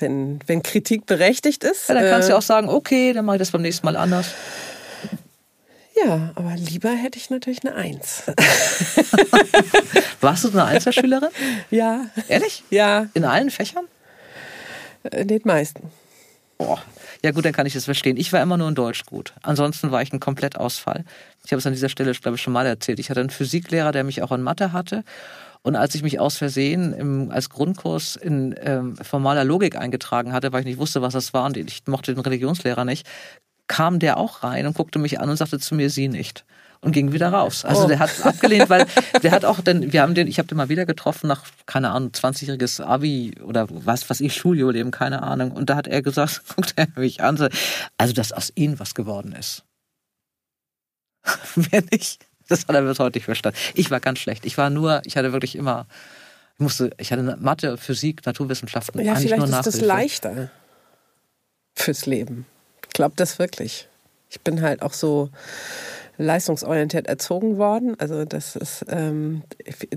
wenn wenn Kritik berechtigt ist. Ja, dann kannst du äh, auch sagen, okay, dann mache ich das beim nächsten Mal anders. Ja, aber lieber hätte ich natürlich eine Eins. Warst du eine Einzelschülerin? ja, Ehrlich? ja, In allen Fächern? äh, den meisten. Boah. Ja gut, dann kann ich das verstehen. Ich war immer nur in Deutsch gut. Ansonsten war ich ein Komplettausfall. Ich habe es an dieser Stelle, glaube ich, schon mal erzählt. Ich hatte einen Physiklehrer, der mich auch in Mathe hatte. Und als ich mich aus Versehen im, als Grundkurs in ähm, formaler Logik eingetragen hatte, weil ich nicht wusste, was das war und ich mochte den Religionslehrer nicht, kam der auch rein und guckte mich an und sagte zu mir, sie nicht. Und ging wieder raus. Also Oh. der hat abgelehnt, weil der hat auch, denn wir haben den, ich habe den mal wieder getroffen nach, keine Ahnung, 20-jähriges Abi oder was, was ich, Schuljubiläum, keine Ahnung. Und da hat er gesagt, guckt er mich an, so, also dass aus ihnen was geworden ist. Wer nicht? Das hat er bis heute nicht verstanden. Ich war ganz schlecht. Ich war nur, ich hatte wirklich immer, ich musste, ich hatte Mathe, Physik, Naturwissenschaften, Ja, vielleicht nur ist das leichter fürs Leben. Ich glaube das wirklich. Ich bin halt auch so leistungsorientiert erzogen worden. Also das ist, ähm,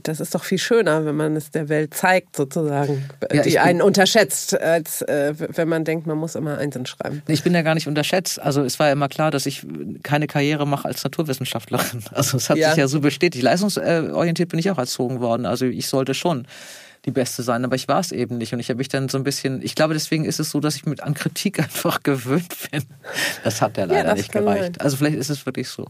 das ist doch viel schöner, wenn man es der Welt zeigt, sozusagen, Ja, die einen unterschätzt, als äh, wenn man denkt, man muss immer Einsen schreiben. Ich bin ja gar nicht unterschätzt. Also es war ja immer klar, dass ich keine Karriere mache als Naturwissenschaftlerin. Also es hat Ja. sich ja so bestätigt. Leistungsorientiert bin ich auch erzogen worden. Also ich sollte schon die Beste sein, aber ich war es eben nicht. Und ich habe mich dann so ein bisschen, ich glaube, deswegen ist es so, dass ich mit an Kritik einfach gewöhnt bin. Das hat ja leider das nicht gereicht. sein. Also vielleicht ist es wirklich so.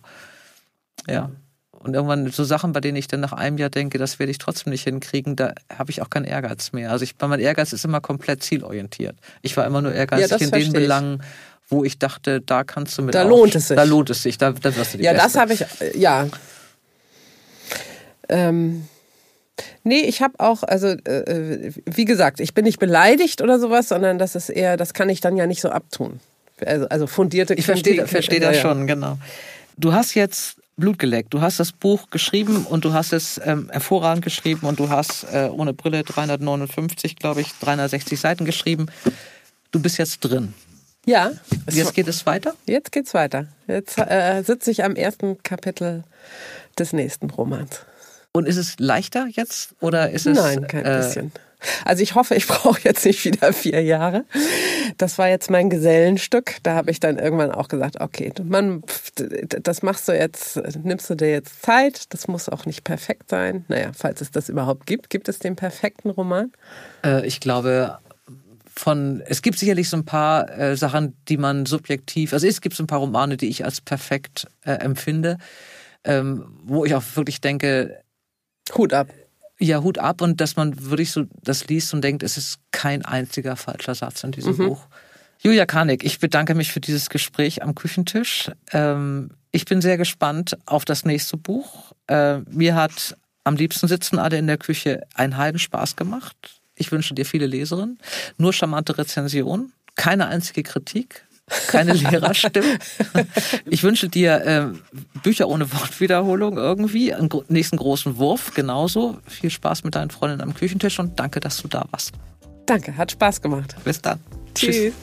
Ja. Und irgendwann so Sachen, bei denen ich dann nach einem Jahr denke, das werde ich trotzdem nicht hinkriegen, da habe ich auch keinen Ehrgeiz mehr. Also ich, mein Ehrgeiz ist immer komplett zielorientiert. Ich war immer nur ehrgeizig das in den. Belangen, wo ich dachte, da kannst du mit Da auf- lohnt es sich. Da lohnt es sich, da, da wirst du die Ja, das Beste. habe ich, ja. Ähm, nee, ich habe auch, also äh, wie gesagt, ich bin nicht beleidigt oder sowas, sondern das ist eher, das kann ich dann ja nicht so abtun. Also, also fundierte Ich verstehe ja, das ja. schon, genau. Du hast jetzt Blut geleckt. Du hast das Buch geschrieben und du hast es ähm, hervorragend geschrieben und du hast äh, ohne Brille 359, glaube ich, 360 Seiten geschrieben. Du bist jetzt drin. Ja, es- Jetzt geht es weiter? jetzt geht's weiter. Jetzt äh, sitze ich am ersten Kapitel des nächsten Romans. Und ist es leichter jetzt oder ist es Nein, kein äh, bisschen. Also ich hoffe, ich brauche jetzt nicht wieder vier Jahre. Das war jetzt mein Gesellenstück. Da habe ich dann irgendwann auch gesagt, okay, du- man, das machst du jetzt, nimmst du dir jetzt Zeit. Das muss auch nicht perfekt sein. Naja, falls es das überhaupt gibt, gibt es den perfekten Roman? Äh, ich glaube, von es gibt sicherlich so ein paar äh, Sachen, die man subjektiv, also es gibt so ein paar Romane, die ich als perfekt äh, empfinde, ähm, wo ich auch wirklich denke, Hut ab. ja Hut ab und dass man wirklich so das liest und denkt, es ist kein einziger falscher Satz in diesem Buch. Julia Karnig, ich bedanke mich für dieses Gespräch am Küchentisch. Ähm, ich bin sehr gespannt auf das nächste Buch. Äh, mir hat am liebsten sitzen alle in der Küche einen Heidenspaß gemacht. Ich wünsche dir viele Leserinnen, nur charmante Rezensionen, keine einzige Kritik, keine Lehrerstimmen. Ich wünsche dir äh, Bücher ohne Wortwiederholung irgendwie, einen gro nächsten großen Wurf genauso. Viel Spaß mit deinen Freundinnen am Küchentisch und danke, dass du da warst. Danke, hat Spaß gemacht. Bis dann. Tschüss.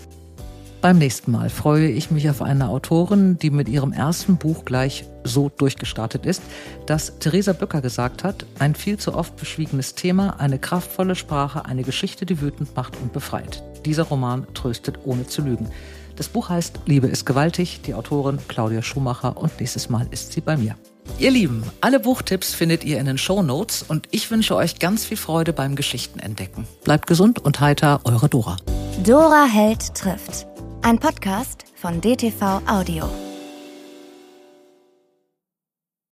Beim nächsten Mal freue ich mich auf eine Autorin, die mit ihrem ersten Buch gleich so durchgestartet ist, dass Theresa Böcker gesagt hat, ein viel zu oft beschwiegenes Thema, eine kraftvolle Sprache, eine Geschichte, die wütend macht und befreit. Dieser Roman tröstet ohne zu lügen. Das Buch heißt Liebe ist gewaltig, die Autorin Claudia Schumacher und nächstes Mal ist sie bei mir. Ihr Lieben, alle Buchtipps findet ihr in den Show Notes und ich wünsche euch ganz viel Freude beim Geschichtenentdecken. Bleibt gesund und heiter, eure Dora. Dora Held trifft. Ein Podcast von DTV Audio.